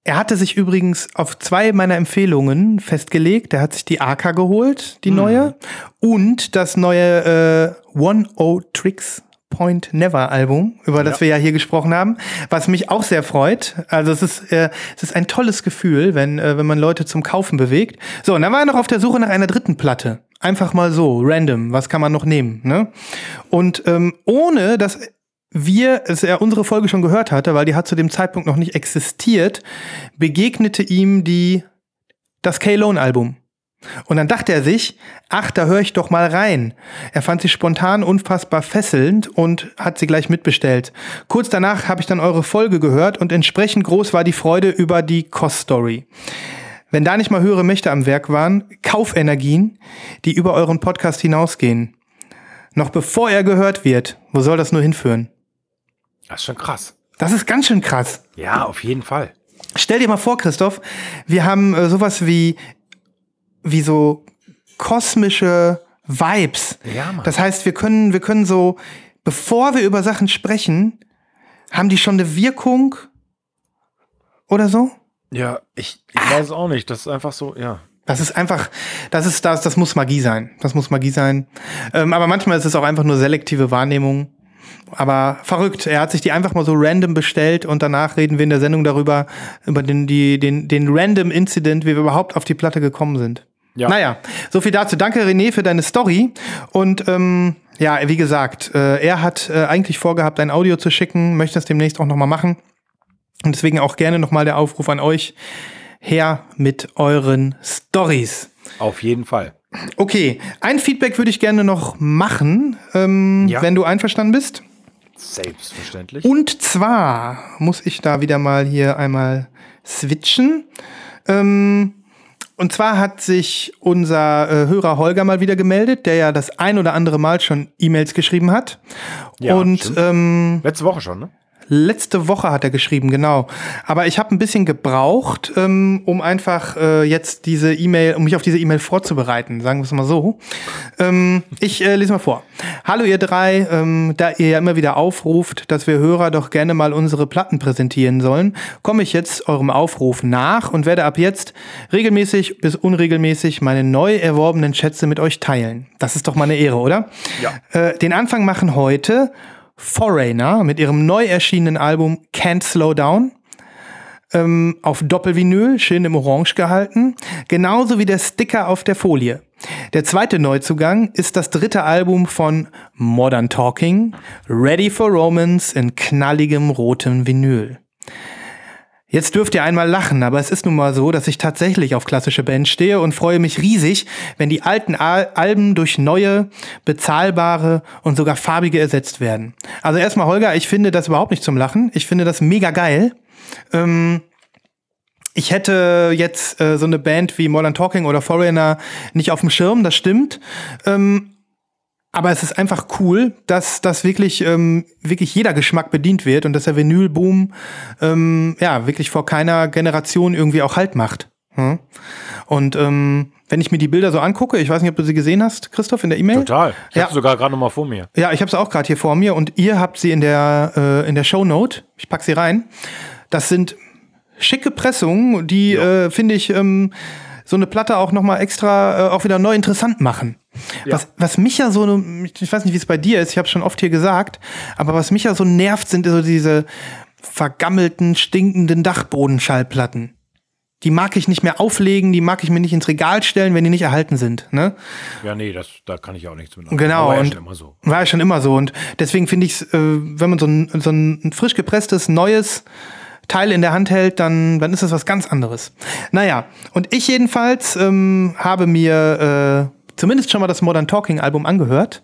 D: Er hatte sich übrigens auf zwei meiner Empfehlungen festgelegt. Er hat sich die AK geholt, die neue, und das neue äh, One O Tricks Point Never Album, über das wir ja hier gesprochen haben, was mich auch sehr freut. Also es ist, äh, es ist ein tolles Gefühl, wenn, äh, wenn man Leute zum Kaufen bewegt. So, und dann war er noch auf der Suche nach einer dritten Platte. Einfach mal so, random, was kann man noch nehmen? Ne? Und ähm, ohne dass wir, es er unsere Folge schon gehört hatte, weil die hat zu dem Zeitpunkt noch nicht existiert, begegnete ihm die das K-Lone-Album. Und dann dachte er sich, ach, da höre ich doch mal rein. Er fand sie spontan unfassbar fesselnd und hat sie gleich mitbestellt. Kurz danach habe ich dann eure Folge gehört und entsprechend groß war die Freude über die Cost-Story. Wenn da nicht mal höhere Mächte am Werk waren, Kaufenergien, die über euren Podcast hinausgehen. Noch bevor er gehört wird, wo soll das nur hinführen?
E: Das ist schon krass.
D: Das ist ganz schön krass.
E: Ja, auf jeden Fall.
D: Stell dir mal vor, Christoph, wir haben äh, sowas wie, wie so kosmische Vibes.
E: Ja, Mann.
D: Das heißt, wir können, wir können so, bevor wir über Sachen sprechen, haben die schon eine Wirkung oder so?
E: Ja, ich, ich weiß es auch nicht. Das ist einfach so, ja.
D: Das ist einfach, das ist das, das muss Magie sein. Das muss Magie sein. Ähm, aber manchmal ist es auch einfach nur selektive Wahrnehmung. Aber verrückt. Er hat sich die einfach mal so random bestellt und danach reden wir in der Sendung darüber, über den, die, den, den random Incident, wie wir überhaupt auf die Platte gekommen sind.
E: Ja.
D: Naja, so viel dazu. Danke, René, für deine Story. Und ähm, ja, wie gesagt, äh, er hat äh, eigentlich vorgehabt, ein Audio zu schicken, möchte das demnächst auch noch mal machen. Und deswegen auch gerne nochmal der Aufruf an euch, her mit euren Stories.
E: Auf jeden Fall.
D: Okay, ein Feedback würde ich gerne noch machen, ähm,
E: Ja.
D: wenn du einverstanden bist.
E: Selbstverständlich.
D: Und zwar muss ich da wieder mal hier einmal switchen. Ähm, und zwar hat sich unser äh, Hörer Holger mal wieder gemeldet, der ja das ein oder andere Mal schon E-Mails geschrieben hat.
E: Ja,
D: und ähm,
E: Letzte Woche schon, ne?
D: Letzte Woche hat er geschrieben, genau. Aber ich habe ein bisschen gebraucht, ähm, um einfach äh, jetzt diese E-Mail, um mich auf diese E-Mail vorzubereiten, sagen wir es mal so. Ähm, ich äh, lese mal vor. Hallo ihr drei, ähm, da ihr ja immer wieder aufruft, dass wir Hörer doch gerne mal unsere Platten präsentieren sollen, komme ich jetzt eurem Aufruf nach und werde ab jetzt regelmäßig bis unregelmäßig meine neu erworbenen Schätze mit euch teilen. Das ist doch mal eine Ehre, oder?
E: Ja.
D: Äh, den Anfang machen heute Foreigner mit ihrem neu erschienenen Album Can't Slow Down. Ähm, auf Doppelvinyl, schön im Orange gehalten. Genauso wie der Sticker auf der Folie. Der zweite Neuzugang ist das dritte Album von Modern Talking, Ready for Romance in knalligem rotem Vinyl. Jetzt dürft ihr einmal lachen, aber es ist nun mal so, dass ich tatsächlich auf klassische Bands stehe und freue mich riesig, wenn die alten Al Alben durch neue, bezahlbare und sogar farbige ersetzt werden. Also erstmal, Holger, ich finde das überhaupt nicht zum Lachen. Ich finde das mega geil. Ähm, ich hätte jetzt äh, so eine Band wie Modern Talking oder Foreigner nicht auf dem Schirm, das stimmt. Ähm, aber es ist einfach cool, dass dass wirklich ähm, wirklich jeder Geschmack bedient wird und dass der Vinylboom ähm, ja wirklich vor keiner Generation irgendwie auch Halt macht. Hm? Und ähm, wenn ich mir die Bilder so angucke, ich weiß nicht, ob du sie gesehen hast, Christoph, in der E-Mail.
E: Total. Ich
D: Ja.
E: habe sogar gerade noch mal vor mir.
D: Ja, ich habe sie auch gerade hier vor mir und ihr habt sie in der äh, in der Shownote. Ich pack sie rein. Das sind schicke Pressungen, die äh, finde ich ähm, so eine Platte auch noch mal extra äh, auch wieder neu interessant machen.
E: Ja.
D: Was, was mich ja so, ich weiß nicht, wie es bei dir ist, ich habe schon oft hier gesagt, aber was mich ja so nervt, sind so diese vergammelten, stinkenden Dachbodenschallplatten. Die mag ich nicht mehr auflegen, die mag ich mir nicht ins Regal stellen, wenn die nicht erhalten sind. Ne?
E: Ja, nee, das, da kann ich auch nichts mit. anfangen.
D: Genau,
E: Aber ja
D: und
E: schon immer so.
D: war ja schon immer so. Und deswegen finde ich es, äh, wenn man so ein, so ein frisch gepresstes, neues Teil in der Hand hält, dann, dann ist das was ganz anderes. Naja, und ich jedenfalls ähm, habe mir äh, zumindest schon mal das Modern Talking Album angehört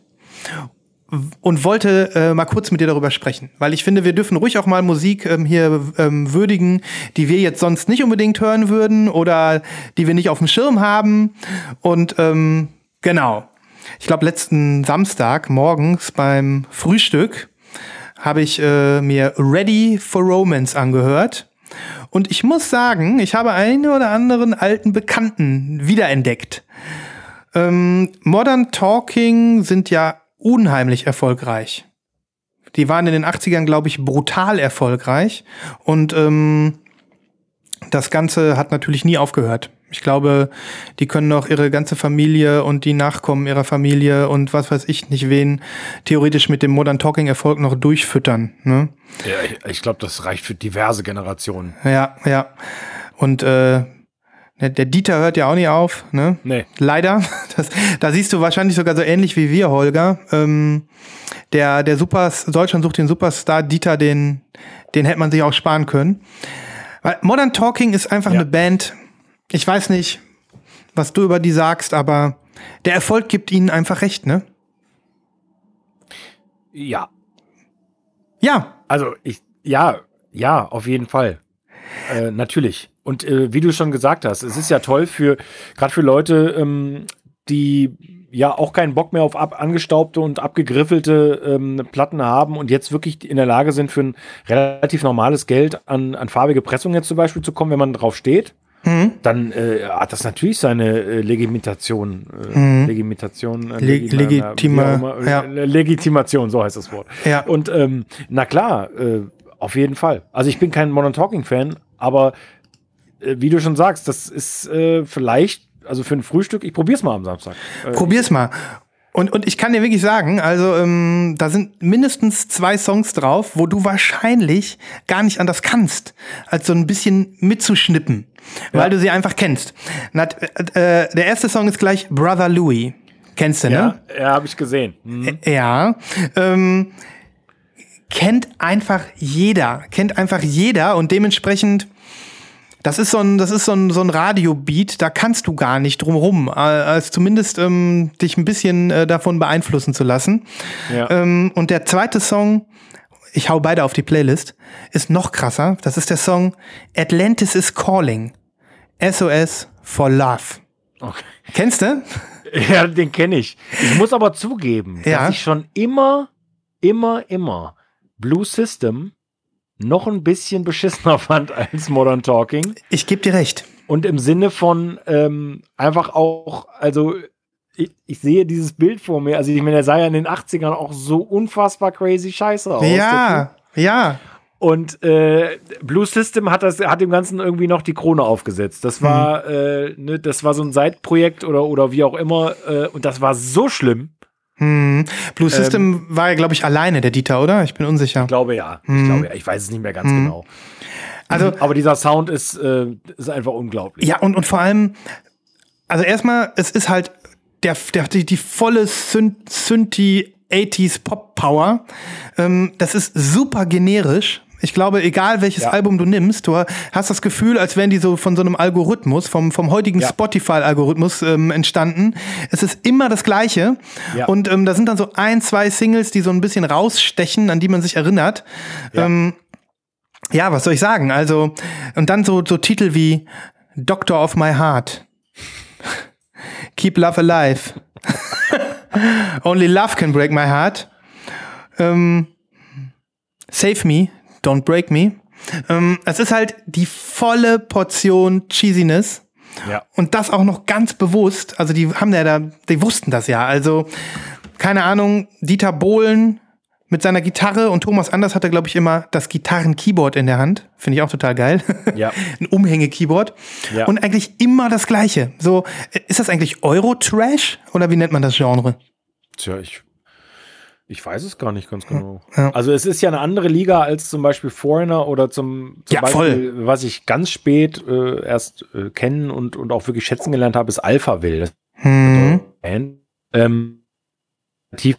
D: und wollte äh, mal kurz mit dir darüber sprechen, weil ich finde, wir dürfen ruhig auch mal Musik ähm, hier ähm, würdigen, die wir jetzt sonst nicht unbedingt hören würden oder die wir nicht auf dem Schirm haben. Und ähm, genau, ich glaube letzten Samstag morgens beim Frühstück habe ich äh, mir Ready for Romance angehört. Und ich muss sagen, ich habe einen oder anderen alten Bekannten wiederentdeckt. Ähm, Modern Talking sind ja unheimlich erfolgreich. Die waren in den 80ern, glaube ich, brutal erfolgreich. Und ähm, das Ganze hat natürlich nie aufgehört. Ich glaube, die können noch ihre ganze Familie und die Nachkommen ihrer Familie und was weiß ich nicht wen theoretisch mit dem Modern Talking Erfolg noch durchfüttern. Ne?
E: Ja, ich ich glaube, das reicht für diverse Generationen.
D: Ja, ja. Und äh, der Dieter hört ja auch nicht auf, ne?
E: Nee.
D: Leider. [LAUGHS] Das, da siehst du wahrscheinlich sogar so ähnlich wie wir, Holger. Ähm, der, der Super, Deutschland sucht den Superstar Dieter, den, den hätte man sich auch sparen können. Weil Modern Talking ist einfach
E: Ja.
D: eine Band. Ich weiß nicht, was du über die sagst, aber der Erfolg gibt ihnen einfach recht, ne?
E: Ja,
D: Ja,
E: Also ich, ja, ja, auf jeden Fall. Äh, natürlich. Und äh, wie du schon gesagt hast, es ist ja toll für, gerade für Leute, ähm, die ja auch keinen Bock mehr auf ab, angestaubte und abgegriffelte ähm, Platten haben und jetzt wirklich in der Lage sind, für ein relativ normales Geld an, an farbige Pressung jetzt zum Beispiel zu kommen, wenn man drauf steht. Dann äh, hat das natürlich seine äh, Legitimation, äh, Legitimation, äh,
D: Leg-
E: auch immer,
D: ja.
E: äh, Legitimation, so heißt das Wort.
D: Ja.
E: Und ähm, na klar, äh, auf jeden Fall. Also ich bin kein Modern Talking Fan, aber äh, wie du schon sagst, das ist äh, vielleicht, also für ein Frühstück, ich probier's mal am Samstag. Äh,
D: Probier's mal. Und, und ich kann dir wirklich sagen, also ähm, da sind mindestens zwei Songs drauf, wo du wahrscheinlich gar nicht anders kannst, als so ein bisschen mitzuschnippen, weil du sie einfach kennst. Na, äh, der erste Song ist gleich Brother Louie. Kennst du, ne?
E: ja, ja habe ich gesehen. Mhm.
D: Ja. Ähm, kennt einfach jeder, kennt einfach jeder und dementsprechend das ist so ein, das ist so ein, so ein Radiobeat, da kannst du gar nicht drumrum, äh, als zumindest ähm, dich ein bisschen äh, davon beeinflussen zu lassen.
E: Ja.
D: Ähm, und der zweite Song, ich hau beide auf die Playlist, ist noch krasser. Das ist der Song Atlantis is Calling. SOS for Love.
E: Okay.
D: Kennst du? [LAUGHS]
E: Ja, den kenne ich. Ich muss aber zugeben,
D: Ja.
E: dass ich schon immer, immer, immer Blue System noch ein bisschen beschissener [LAUGHS] fand als Modern Talking.
D: Ich geb dir recht.
E: Und im Sinne von ähm, einfach auch, also ich, ich sehe dieses Bild vor mir. Also ich meine, der sah ja in den 80ern auch so unfassbar crazy scheiße aus.
D: Ja, ja.
E: Und äh, Blue System hat das, hat dem Ganzen irgendwie noch die Krone aufgesetzt. Das war, äh, ne, das war so ein Seitprojekt oder, oder wie auch immer. Äh, und das war so schlimm.
D: Hm. Blue
E: Ähm,
D: System war ja, glaube ich, alleine, der Dieter, oder? Ich bin unsicher.
E: Ich glaube ja. Ich glaube ja. Ich weiß es nicht mehr ganz genau.
D: Also,
E: Aber dieser Sound ist, äh, ist einfach unglaublich.
D: Ja, und, und vor allem, also erstmal, es ist halt der, der, die, die volle Synth, Synthi 80s Pop Power. Ähm, das ist super generisch. Ich glaube, egal welches
E: Ja.
D: Album du nimmst, du hast das Gefühl, als wären die so von so einem Algorithmus, vom, vom heutigen
E: Ja.
D: Spotify-Algorithmus ähm, entstanden. Es ist immer das Gleiche.
E: Ja.
D: Und ähm, da sind dann so ein, zwei Singles, die so ein bisschen rausstechen, an die man sich erinnert.
E: Ja.
D: Ähm, ja, was soll ich sagen? Also, und dann so, so Titel wie Doctor of My Heart. [LAUGHS] Keep Love Alive. [LAUGHS] Only Love Can Break My Heart. Ähm, Save Me, Don't Break Me. Ähm, es ist halt die volle Portion Cheesiness.
E: Ja.
D: Und das auch noch ganz bewusst. Also die haben ja da, die wussten das ja. Also, keine Ahnung, Dieter Bohlen mit seiner Gitarre und Thomas Anders hatte, glaube ich, immer das Gitarren-Keyboard in der Hand. Finde ich auch total geil. [LAUGHS]
E: Ja.
D: Ein Umhänge-Keyboard.
E: Ja.
D: Und eigentlich immer das Gleiche. So, äh, ist das eigentlich Euro-Trash oder wie nennt man das Genre?
E: Tja, ich, ich weiß es gar nicht ganz genau.
D: Ja.
E: Also es ist ja eine andere Liga als zum Beispiel Foreigner oder zum, zum
D: Ja,
E: Beispiel, was ich ganz spät äh, erst äh, kennen und, und auch wirklich schätzen gelernt habe, ist Alphaville. Das ist
D: Hm.
E: ähm, tief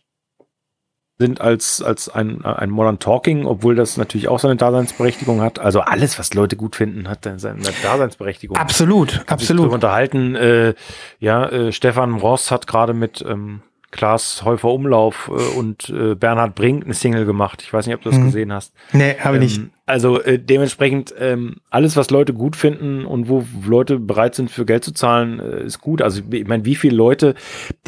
E: sind als, als ein, ein Modern Talking, obwohl das natürlich auch seine Daseinsberechtigung hat. Also alles, was Leute gut finden, hat seine Daseinsberechtigung.
D: Absolut,
E: sich drüber
D: absolut.
E: unterhalten. Äh, ja, äh, Stefan Ross hat gerade mit ähm, Klaas Häufer Umlauf äh, und äh, Bernhard Brink eine Single gemacht. Ich weiß nicht, ob du das gesehen hast.
D: Nee, habe ich nicht.
E: Ähm, also äh, dementsprechend ähm, alles, was Leute gut finden und wo Leute bereit sind für Geld zu zahlen, äh, ist gut. Also ich meine, wie viele Leute,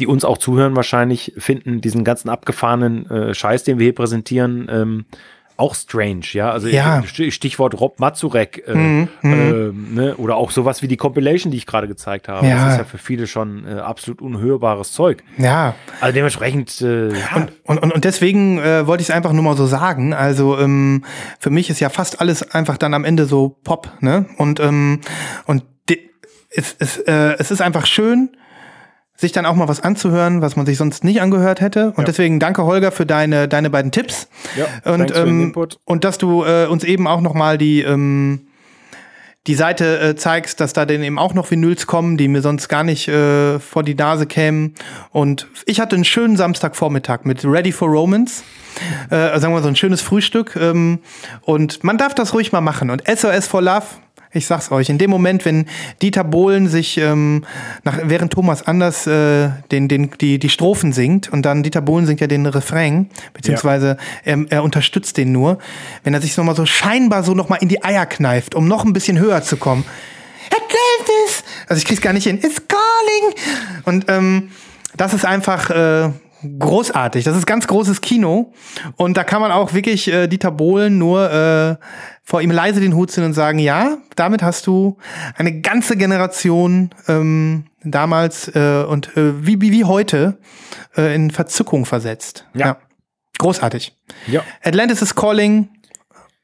E: die uns auch zuhören, wahrscheinlich finden diesen ganzen abgefahrenen äh, Scheiß, den wir hier präsentieren, ähm, auch strange, ja. Also
D: Ja.
E: St- Stichwort Rob Mazurek äh,
D: Mhm,
E: ähm, ne? oder auch sowas wie die Compilation, die ich gerade gezeigt habe.
D: Ja.
E: Das ist ja für viele schon äh, absolut unhörbares Zeug.
D: Ja.
E: Also dementsprechend, äh, ja,
D: Und, und, und deswegen äh, wollte ich es einfach nur mal so sagen. Also ähm, für mich ist ja fast alles einfach dann am Ende so Pop, ne? Und, ähm, und es, es, äh, es ist einfach schön, sich dann auch mal was anzuhören, was man sich sonst nicht angehört hätte. Und
E: Ja.
D: deswegen danke Holger für deine, deine beiden Tipps.
E: Ja,
D: und,
E: thanks für den
D: ähm,
E: Input.
D: und dass du äh, uns eben auch noch mal die, ähm, die Seite äh, zeigst, dass da denn eben auch noch Vinyls kommen, die mir sonst gar nicht äh, vor die Nase kämen. Und ich hatte einen schönen Samstagvormittag mit Ready for Romance. Äh, sagen wir mal so ein schönes Frühstück. Ähm, und man darf das ruhig mal machen. Und SOS for Love, ich sag's euch, in dem Moment, wenn Dieter Bohlen sich, ähm, nach, während Thomas Anders äh, den, den, die, die Strophen singt und dann Dieter Bohlen singt ja den Refrain, beziehungsweise er, er unterstützt den nur, wenn er sich nochmal so scheinbar so nochmal in die Eier kneift, um noch ein bisschen höher zu kommen. Also ich krieg's gar nicht hin. It's calling! Und ähm, das ist einfach äh, großartig. Das ist ganz großes Kino. Und da kann man auch wirklich äh, Dieter Bohlen nur äh, vor ihm leise den Hut ziehen und sagen, ja, damit hast du eine ganze Generation ähm, damals äh, und äh, wie, wie, wie heute äh, in Verzückung versetzt.
E: Ja.
D: Großartig.
E: ja,
D: Atlantis is Calling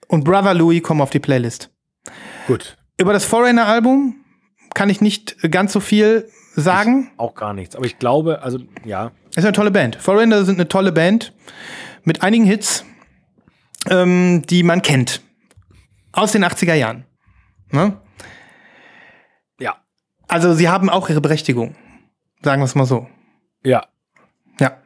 D: und Brother Louis kommen auf die Playlist.
E: gut.
D: Über das Foreigner-Album kann ich nicht ganz so viel sagen.
E: Auch gar nichts. Aber ich glaube, also ja,
D: Ist eine tolle Band. Foreigner sind eine tolle Band mit einigen Hits, ähm, die man kennt. Aus den 80er Jahren. Ne?
E: ja,
D: Also sie haben auch ihre Berechtigung. Sagen wir es mal so.
E: ja.
D: Ja.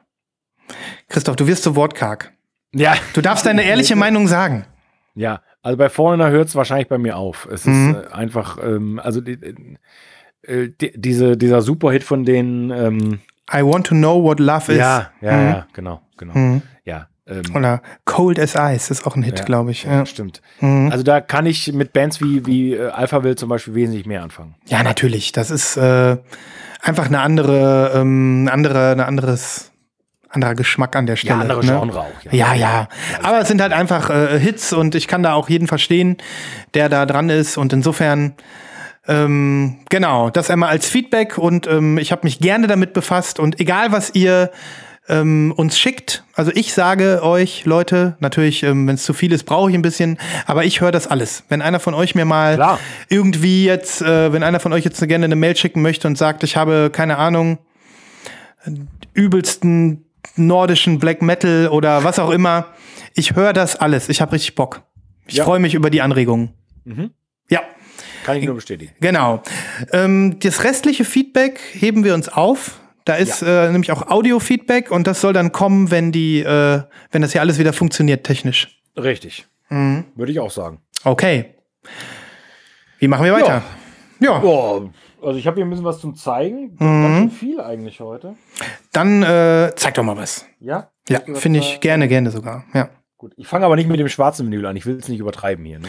D: Christoph, du wirst so wortkarg.
E: Ja.
D: Du darfst deine ehrliche [LAUGHS] Meinung sagen.
E: Ja, also bei Foreigner hört es wahrscheinlich bei mir auf. Es
D: Mhm.
E: ist äh, einfach, ähm, also die, äh, die, diese, dieser Superhit von den, ähm,
D: I want to know what love is.
E: ja, ja,
D: Mhm.
E: ja, genau, genau.
D: Mhm.
E: Ja, ähm,
D: Oder Cold as Ice ist auch ein Hit,
E: Ja.
D: glaube ich.
E: ja,
D: Ja.
E: stimmt.
D: Mhm.
E: Also da kann ich mit Bands wie, wie äh, Alpha Will zum Beispiel wesentlich mehr anfangen.
D: ja, natürlich. Das ist äh, einfach eine andere, ähm, andere, eine anderes, anderer Geschmack an der Stelle.
E: Ja, andere
D: ne?
E: Genre auch.
D: Ja, ja. Aber es sind halt einfach äh, Hits und ich kann da auch jeden verstehen, der da dran ist. Und insofern, ähm, genau, das einmal als Feedback und ähm, ich habe mich gerne damit befasst. Und egal, was ihr ähm, uns schickt, also ich sage euch, Leute, natürlich, ähm, wenn es zu viel ist, brauche ich ein bisschen, aber ich höre das alles. Wenn einer von euch mir mal
E: Klar.
D: irgendwie jetzt, äh, wenn einer von euch jetzt gerne eine Mail schicken möchte und sagt, ich habe keine Ahnung, übelsten nordischen Black Metal oder was auch immer. Ich höre das alles. Ich habe richtig Bock. Ich
E: Ja.
D: freue mich über die Anregungen. Ja,
E: Kann ich nur bestätigen.
D: genau. Ähm, das restliche Feedback heben wir uns auf. Da ist äh, nämlich auch Audio-Feedback und das soll dann kommen, wenn die, äh, wenn das hier alles wieder funktioniert technisch.
E: Richtig.
D: Mhm.
E: Würde ich auch sagen.
D: Okay. Wie machen wir weiter? Ja,
E: Boah, also ich habe hier ein bisschen was zum Zeigen.
D: Mhm.
E: Ganz schön viel eigentlich heute.
D: dann äh, zeig doch mal was.
E: Ja?
D: Ja, finde ich gerne, gerne sogar. Ja.
E: Gut. Ich fange aber nicht mit dem schwarzen Vinyl an. Ich will es nicht übertreiben hier. Ne?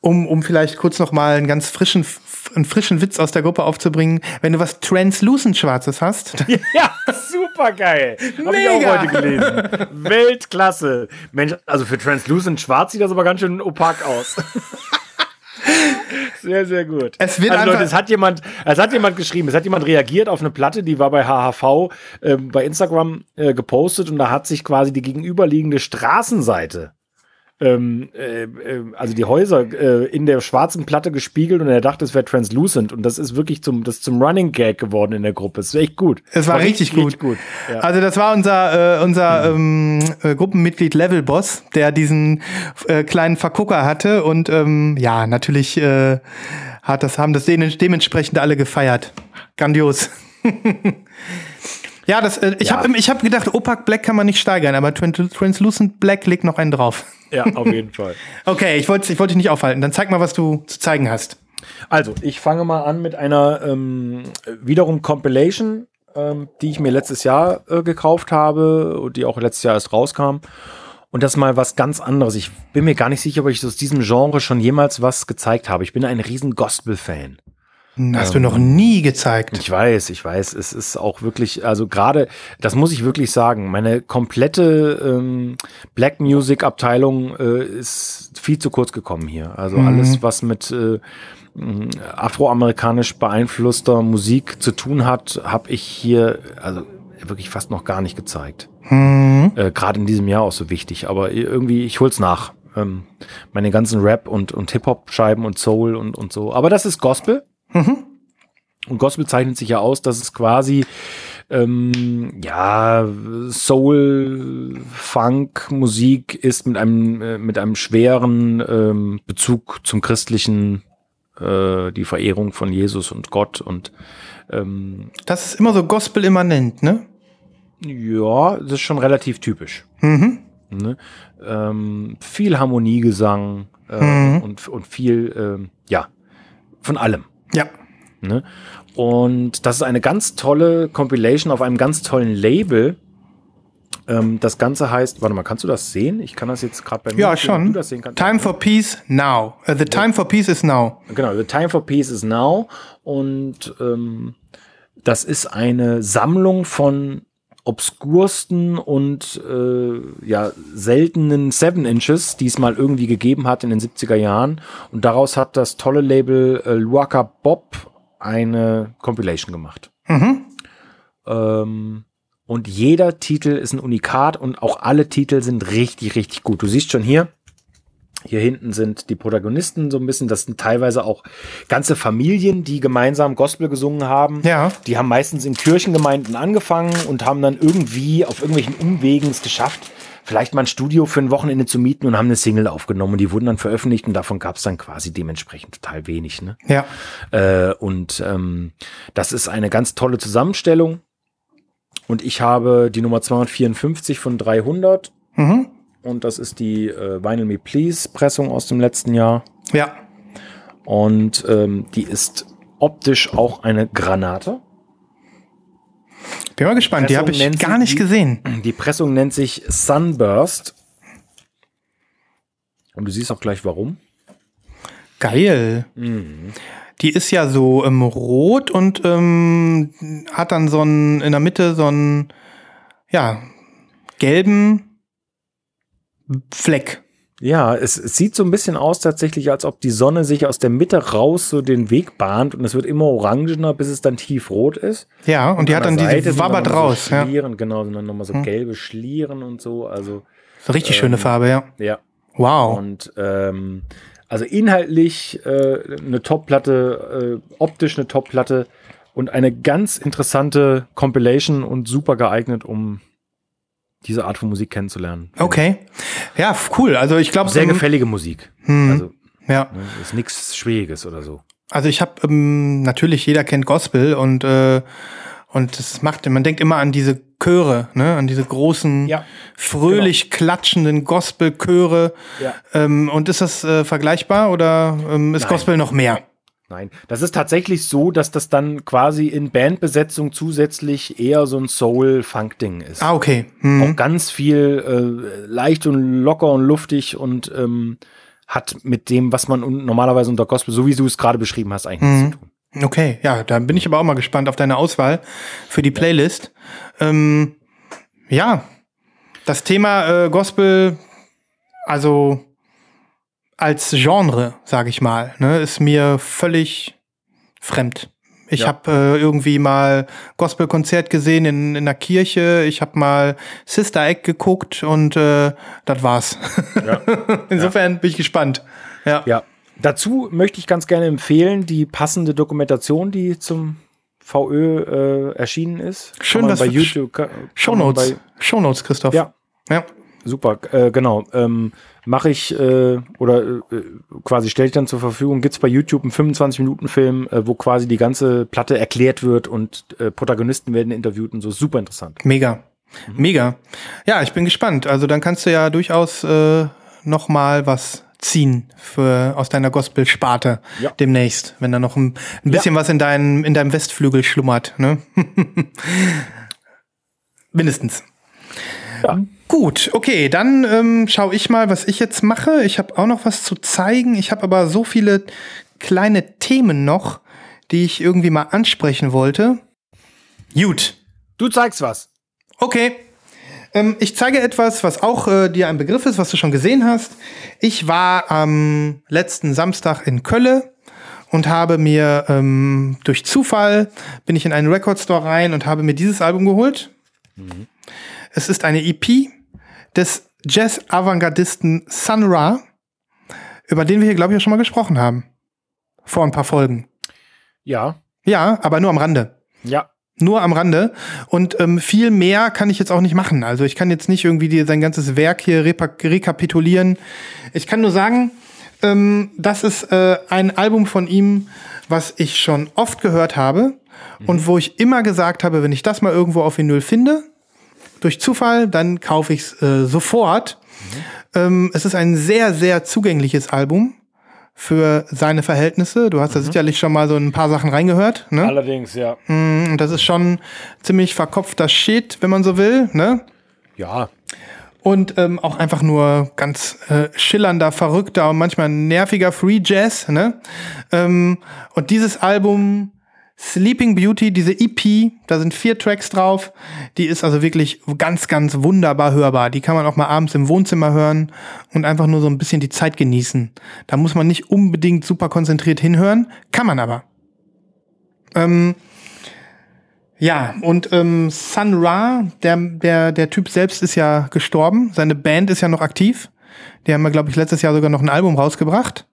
D: um, um vielleicht kurz noch mal einen ganz frischen, einen frischen Witz aus der Gruppe aufzubringen. Wenn du was translucent Schwarzes hast, [LAUGHS]
E: Ja, super geil. Habe ich auch heute gelesen. Weltklasse. Mensch, also für Translucent Schwarz sieht das aber ganz schön opak aus. [LAUGHS] Sehr, sehr gut.
D: Es wird
E: also
D: einfach-
E: Leute, es hat jemand, es hat jemand geschrieben, es hat jemand reagiert auf eine Platte, die war bei HHV ähm, bei Instagram äh, gepostet und da hat sich quasi die gegenüberliegende Straßenseite ähm, äh, äh, also die Häuser äh, in der schwarzen Platte gespiegelt und er dachte, es wäre translucent und das ist wirklich zum, das zum Running Gag geworden in der Gruppe. Es ist echt gut.
D: es war, richtig, gut.
E: Richtig gut. Ja.
D: Also das war unser, äh, unser ähm, äh, Gruppenmitglied Levelboss, der diesen äh, kleinen Vergucker hatte und ähm, ja, natürlich hat das, haben das de dementsprechend alle gefeiert. Grandios. [LAUGHS] ja, das, äh, ich
E: Ja.
D: habe ich hab gedacht, Opak Black kann man nicht steigern, aber Tran- Translucent Black legt noch einen drauf.
E: ja, auf jeden Fall. [LAUGHS]
D: Okay, ich wollte ich wollte dich nicht aufhalten. Dann zeig mal, was du zu zeigen hast.
E: Also, ich fange mal an mit einer ähm, wiederum Compilation, ähm, die ich mir letztes Jahr äh, gekauft habe und die auch letztes Jahr erst rauskam. Und das mal was ganz anderes. Ich bin mir gar nicht sicher, ob ich aus diesem Genre schon jemals was gezeigt habe. Ich bin ein riesen Gospel-Fan.
D: Hast du noch nie gezeigt.
E: Ich weiß, ich weiß. Es ist auch wirklich, also gerade, das muss ich wirklich sagen, meine komplette ähm, Black Music Abteilung äh, ist viel zu kurz gekommen hier. Also alles, was mit äh, mh, afroamerikanisch beeinflusster Musik zu tun hat, habe ich hier also wirklich fast noch gar nicht gezeigt. Äh, gerade in diesem Jahr auch so wichtig. Aber irgendwie, ich hol's nach. Ähm, meine ganzen Rap und, und Hip-Hop-Scheiben und Soul und, und so. Aber das ist Gospel. Und Gospel zeichnet sich ja aus, dass es quasi ähm, ja Soul, Funk, Musik ist mit einem äh, mit einem schweren ähm, Bezug zum christlichen, äh, die Verehrung von Jesus und Gott und ähm,
D: Das ist immer so Gospel-immanent, ne?
E: ja, das ist schon relativ typisch.
D: Mhm.
E: Ne? Ähm, viel Harmoniegesang äh,
D: Mhm.
E: und, und viel, ähm, ja, von allem.
D: Ja.
E: Ne? Und das ist eine ganz tolle Compilation auf einem ganz tollen Label. Ähm, das Ganze heißt, warte mal, kannst du das sehen? Ich kann das jetzt gerade bei mir.
D: Ja, schon.
E: Sehen kannst.
D: Time for Peace now. Uh, the time for peace is now.
E: Genau, The Time for Peace is Now. Und ähm, das ist eine Sammlung von obskursten und äh, ja, seltenen Seven Inches, die es mal irgendwie gegeben hat in den 70er Jahren. Und daraus hat das tolle Label äh, Luaka Bob eine Compilation gemacht. Ähm, und jeder Titel ist ein Unikat und auch alle Titel sind richtig, richtig gut. Du siehst schon hier, hier hinten sind die Protagonisten so ein bisschen, das sind teilweise auch ganze Familien, die gemeinsam Gospel gesungen haben.
D: Ja.
E: Die haben meistens in Kirchengemeinden angefangen und haben dann irgendwie auf irgendwelchen Umwegen es geschafft, vielleicht mal ein Studio für ein Wochenende zu mieten und haben eine Single aufgenommen. Und die wurden dann veröffentlicht und davon gab es dann quasi dementsprechend total wenig. Ne?
D: Ja.
E: Äh, und ähm, das ist eine ganz tolle Zusammenstellung. Und ich habe die Nummer 254 von 300.
D: Mhm.
E: Und das ist die äh, Vinyl Me Please Pressung aus dem letzten Jahr.
D: Ja.
E: Und ähm, die ist optisch auch eine Granate.
D: Bin mal gespannt. Die
E: Pressung
D: habe ich gar nicht
E: die-
D: gesehen.
E: Die Pressung nennt sich Sunburst. Und du siehst auch gleich warum.
D: Geil. Die ist ja so ähm, rot und ähm, hat dann so einen, in der Mitte so einen, ja, gelben Fleck.
E: Ja, es, es sieht so ein bisschen aus tatsächlich, als ob die Sonne sich aus der Mitte raus so den Weg bahnt und es wird immer orangener, bis es dann tiefrot ist.
D: Ja, und die hat
E: An
D: dann diese wabbert raus.
E: So
D: Ja.
E: Schlieren, Genau, sind dann nochmal so gelbe Schlieren und so. Also,
D: So richtig schöne Farbe, ja.
E: ja.
D: Wow.
E: Und ähm, also inhaltlich äh, eine Top-Platte, äh, optisch eine Top-Platte und eine ganz interessante Compilation und super geeignet, um diese Art von Musik kennenzulernen.
D: Okay. Ja, cool. Also ich glaube,
E: Sehr gefällige Musik.
D: Hm.
E: Also
D: ja.
E: ne, ist nichts Schwieriges oder so.
D: Also ich habe ähm, natürlich jeder kennt Gospel und äh, und das macht man denkt immer an diese Chöre, ne, an diese großen
E: Ja,
D: fröhlich klatschenden Gospelchöre.
E: Ja.
D: Ähm, und ist das äh, vergleichbar oder ähm, ist
E: Nein.
D: Gospel noch mehr?
E: Nein, das ist tatsächlich so, dass das dann quasi in Bandbesetzung zusätzlich eher so ein Soul-Funk-Ding ist.
D: Ah, okay. Hm.
E: Auch ganz viel äh, leicht und locker und luftig und ähm, hat mit dem, was man normalerweise unter Gospel, so wie du es gerade beschrieben hast, eigentlich nichts zu tun.
D: Okay, ja, da bin ich aber auch mal gespannt auf deine Auswahl für die Playlist. Ähm, ja, das Thema äh, Gospel, also als Genre, sage ich mal, ne, ist mir völlig fremd. Ich
E: Ja.
D: habe äh, irgendwie mal Gospelkonzert gesehen in, in der Kirche. Ich habe mal Sister Act geguckt und äh, das war's. [LAUGHS] Insofern bin ich gespannt. Ja.
E: Ja. Dazu möchte ich ganz gerne empfehlen, die passende Dokumentation, die zum VÖ äh, erschienen ist.
D: Schön, was
E: bei YouTube.
D: Shownotes.
E: bei-
D: Shownotes, Christoph.
E: Ja,
D: ja.
E: Super, äh, genau. Ähm, Mache ich äh, oder äh, quasi stelle ich dann zur Verfügung, gibt's bei YouTube einen 25-Minuten-Film, äh, wo quasi die ganze Platte erklärt wird und äh, Protagonisten werden interviewt und so. Super interessant.
D: Mega. Mega. Ja, ich bin gespannt. Also dann kannst du ja durchaus äh, noch mal was ziehen für aus deiner Gospel-Sparte
E: Ja.
D: demnächst, wenn da noch ein, ein bisschen was in deinem in deinem Westflügel schlummert. Ne? [LAUGHS] Mindestens.
E: Ja.
D: Gut, okay, dann ähm, schaue ich mal, was ich jetzt mache. Ich habe auch noch was zu zeigen. Ich habe aber so viele kleine Themen noch, die ich irgendwie mal ansprechen wollte. Gut.
E: Du zeigst was.
D: Okay. Ähm, ich zeige etwas, was auch äh, dir ein Begriff ist, was du schon gesehen hast. Ich war am letzten Samstag in Kölle und habe mir ähm, durch Zufall bin ich in einen Record Store rein und habe mir dieses Album geholt. Es ist eine EP des Jazz-Avantgardisten Sun Ra, über den wir hier, glaube ich, auch schon mal gesprochen haben. Vor ein paar Folgen.
E: Ja.
D: Ja, aber nur am Rande.
E: Ja.
D: Nur am Rande. Und ähm, viel mehr kann ich jetzt auch nicht machen. Also ich kann jetzt nicht irgendwie die, sein ganzes Werk hier rekapitulieren. Ich kann nur sagen, ähm, das ist äh, ein Album von ihm, was ich schon oft gehört habe und wo ich immer gesagt habe, wenn ich das mal irgendwo auf Vinyl finde, durch Zufall, dann kaufe ich es äh, sofort. Ähm, es ist ein sehr, sehr zugängliches Album für seine Verhältnisse. Du hast da sicherlich schon mal so ein paar Sachen reingehört. Ne?
E: Allerdings, ja.
D: Und das ist schon ziemlich verkopfter Shit, wenn man so will, ne?
E: Ja.
D: Und ähm, auch einfach nur ganz äh, schillernder, verrückter und manchmal nerviger Free Jazz, ne? Ähm, und dieses Album Sleeping Beauty, diese EP, da sind vier Tracks drauf, die ist also wirklich ganz, ganz wunderbar hörbar. Die kann man auch mal abends im Wohnzimmer hören und einfach nur so ein bisschen die Zeit genießen. Da muss man nicht unbedingt super konzentriert hinhören, kann man aber. Ähm, ja, und ähm, Sun Ra, der, der, der Typ selbst ist ja gestorben. Seine Band ist ja noch aktiv. Die haben ja, glaube ich, letztes Jahr sogar noch ein Album rausgebracht.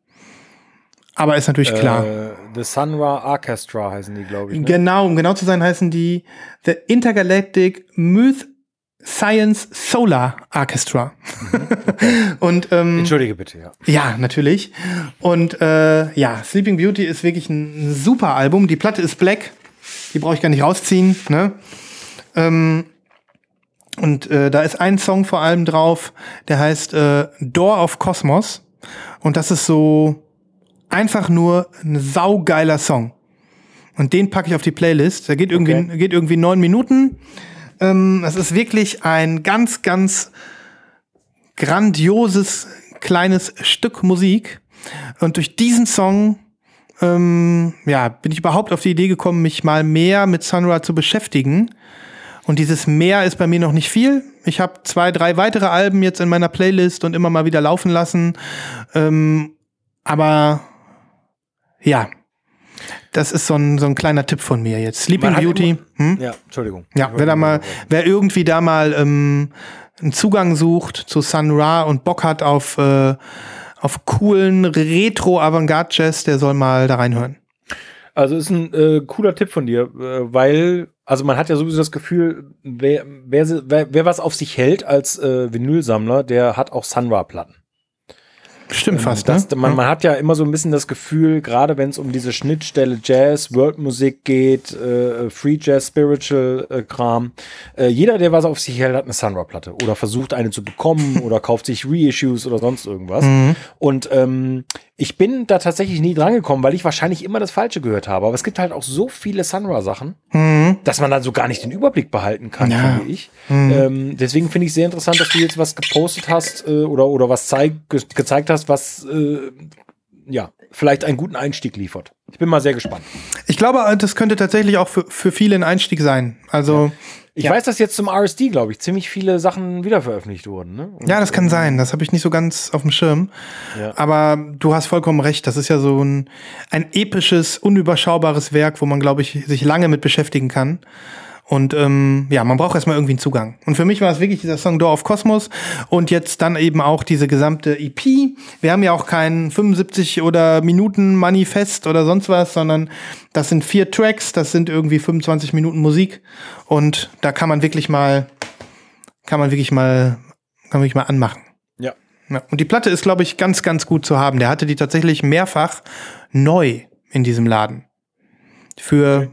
D: Aber ist natürlich klar.
E: Äh, The Sun Ra Orchestra heißen die, glaube ich. Ne?
D: Genau, um genau zu sein, heißen die The Intergalactic Myth Science Solar Orchestra. [LAUGHS] und ähm,
E: Entschuldige bitte, ja.
D: ja, natürlich. Und äh, ja, Sleeping Beauty ist wirklich ein super Album. Die Platte ist black. Die brauche ich gar nicht rausziehen. Ne? Ähm, Und äh, da ist ein Song vor allem drauf, der heißt äh, Door of Cosmos. Und das ist so einfach nur ein saugeiler Song. Und den packe ich auf die Playlist. Der geht irgendwie,
E: Okay.
D: geht irgendwie neun Minuten. Ähm, das ist wirklich ein ganz, ganz grandioses kleines Stück Musik. Und durch diesen Song ähm, ja, bin ich überhaupt auf die Idee gekommen, mich mal mehr mit Sunra zu beschäftigen. Und dieses mehr ist bei mir noch nicht viel. Ich habe zwei, drei weitere Alben jetzt in meiner Playlist und immer mal wieder laufen lassen. Ähm, aber ja, das ist so ein, so ein kleiner Tipp von mir jetzt. Sleeping
E: Man
D: Beauty. Hm?
E: Ja, Entschuldigung.
D: Ja, wer da mal, wer irgendwie da mal ähm, einen Zugang sucht zu Sun Ra und Bock hat auf, äh, auf coolen Retro-Avantgarde-Jazz, der soll mal da reinhören.
E: Also ist ein äh, cooler Tipp von dir, äh, weil, also man hat ja sowieso das Gefühl, wer, wer, wer, wer was auf sich hält als äh, Vinylsammler, der hat auch Sunra-Platten.
D: Stimmt fast,
E: Das,
D: ne?
E: man, man hat ja immer so ein bisschen das Gefühl, gerade wenn es um diese Schnittstelle Jazz, Worldmusik geht, äh, Free Jazz, Spiritual äh, Kram, äh, jeder, der was auf sich hält, hat eine Sunra-Platte oder versucht eine zu bekommen [LAUGHS] oder kauft sich Reissues oder sonst irgendwas.
D: Mhm.
E: Und ähm, ich bin da tatsächlich nie dran gekommen, weil ich wahrscheinlich immer das Falsche gehört habe. Aber es gibt halt auch so viele Sunra-Sachen, dass man dann so gar nicht den Überblick behalten kann,
D: Mhm. Ja. Mhm.
E: finde ich. Ähm, deswegen finde ich sehr interessant, dass du jetzt was gepostet hast äh, oder, oder was zeig, ge gezeigt hast, was äh, ja vielleicht einen guten Einstieg liefert. Ich bin mal sehr gespannt.
D: Ich glaube, das könnte tatsächlich auch für, für viele ein Einstieg sein. Also,
E: Ich
D: Ja.
E: weiß, dass jetzt zum RSD, glaube ich, ziemlich viele Sachen wiederveröffentlicht wurden. Ne? Und,
D: ja, das kann sein. Das habe ich nicht so ganz auf dem Schirm.
E: Ja.
D: Aber du hast vollkommen recht. Das ist ja so ein, ein episches, unüberschaubares Werk, wo man, glaube ich, sich lange mit beschäftigen kann. Und ähm, ja, man braucht erstmal irgendwie einen Zugang. Und für mich war es wirklich dieser Song Door of Cosmos und jetzt dann eben auch diese gesamte EP. Wir haben ja auch kein 75 oder Minuten Manifest oder sonst was, sondern das sind vier Tracks, das sind irgendwie 25 Minuten Musik und da kann man wirklich mal, kann man wirklich mal, kann man wirklich mal anmachen.
E: Ja.
D: Ja, und die Platte ist, glaube ich, ganz, ganz gut zu haben. Der hatte die tatsächlich mehrfach neu in diesem Laden. Für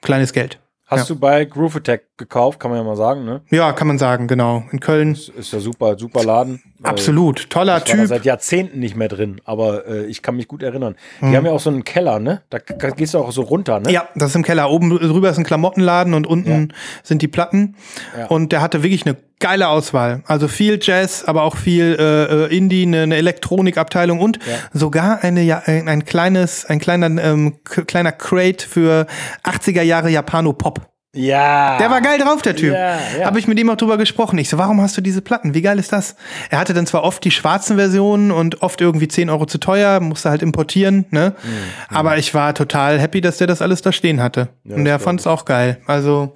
D: kleines Geld.
E: Hast
D: Ja.
E: du bei Groove Attack gekauft, kann man ja mal sagen, ne?
D: Ja, kann man sagen, genau. In Köln.
E: Ist, ist ja super, super Laden. Äh,
D: Absolut. Toller
E: Ich war
D: Typ.
E: seit Jahrzehnten nicht mehr drin, aber äh, ich kann mich gut erinnern. Die
D: Mhm.
E: haben ja auch so einen Keller, ne? Da, gehst du auch so runter, ne?
D: Ja, das ist im Keller. Oben drüber ist ein Klamottenladen und unten sind die Platten.
E: Ja.
D: Und der hatte wirklich eine geile Auswahl. Also viel Jazz, aber auch viel äh, äh, Indie, eine, eine Elektronikabteilung und
E: Ja.
D: sogar eine, ja, ein, ein kleines, ein kleiner, ähm, kleiner Crate für 80er Jahre Japano-Pop.
E: Ja.
D: Der war geil drauf, der Typ.
E: Ja, ja.
D: Habe ich mit ihm auch drüber gesprochen. Ich so, warum hast du diese Platten? Wie geil ist das? Er hatte dann zwar oft die schwarzen Versionen und oft irgendwie 10 Euro zu teuer, musste halt importieren, ne?
E: Mhm.
D: Aber ich war total happy, dass der das alles da stehen hatte. und der fand es auch geil. Also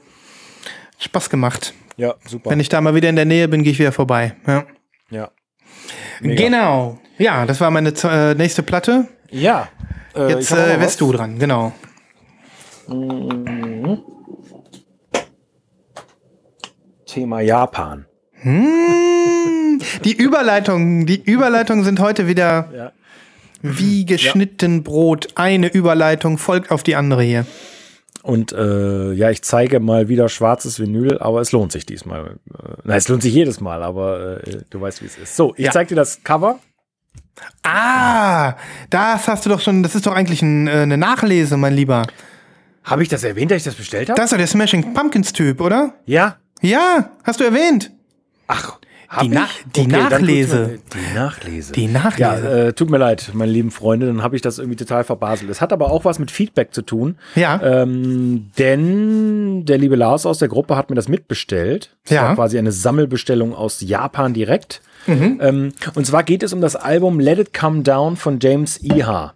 D: Spaß gemacht.
E: Ja, super.
D: Wenn ich da mal wieder in der Nähe bin, gehe ich wieder vorbei. Ja.
E: ja. Mega.
D: Genau. Ja, das war meine äh, nächste Platte.
E: Ja. Äh,
D: Jetzt äh, wärst du dran, genau.
E: Thema Japan.
D: Hm, die Überleitungen, die Überleitungen sind heute wieder
E: Ja.
D: wie geschnitten Brot. Eine Überleitung folgt auf die andere hier.
E: Und äh, ja, ich zeige mal wieder schwarzes Vinyl, aber es lohnt sich diesmal. Äh, na, es lohnt sich jedes Mal, aber äh, du weißt, wie es ist. So, ich
D: Ja.
E: zeige dir das Cover.
D: Ah, das hast du doch schon, das ist doch eigentlich ein, äh, eine Nachlese, mein Lieber.
E: Habe ich das erwähnt, dass ich das bestellt habe?
D: Das ist doch der Smashing Pumpkins Typ, oder?
E: Ja.
D: Ja, hast du erwähnt.
E: Ach, hab
D: Die
E: ich?
D: Nach- die
E: tut's
D: Nachlese.
E: Mir, die Nachlese.
D: Die Nachlese.
E: Ja, äh, tut mir leid, meine lieben Freunde, dann habe ich das irgendwie total verbaselt. Es hat aber auch was mit Feedback zu tun.
D: Ja.
E: Ähm, denn der liebe Lars aus der Gruppe hat mir das mitbestellt. Das
D: Ja.
E: war quasi eine Sammelbestellung aus Japan direkt.
D: Mhm.
E: Ähm, und zwar geht es um das Album Let It Come Down von James Iha.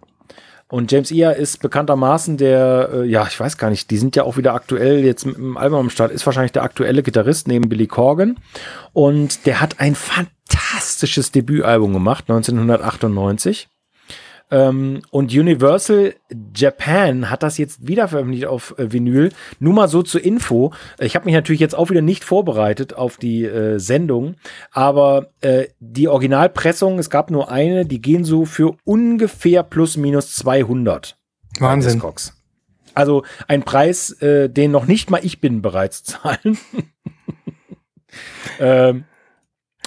E: Und James Iha ist bekanntermaßen der, äh, ja, ich weiß gar nicht, die sind ja auch wieder aktuell jetzt mit dem Album am Start, ist wahrscheinlich der aktuelle Gitarrist neben Billy Corgan. Und der hat ein fantastisches Debütalbum gemacht, 1998. Ähm, und Universal Japan hat das jetzt wieder veröffentlicht auf äh, Vinyl. Nur mal so zur Info. Ich habe mich natürlich jetzt auch wieder nicht vorbereitet auf die äh, Sendung, aber äh, die Originalpressung, es gab nur eine, die gehen so für ungefähr plus minus 200. bei
D: Wahnsinn.
E: Also ein Preis, äh, den noch nicht mal ich bin bereit zu zahlen. [LAUGHS] Ähm,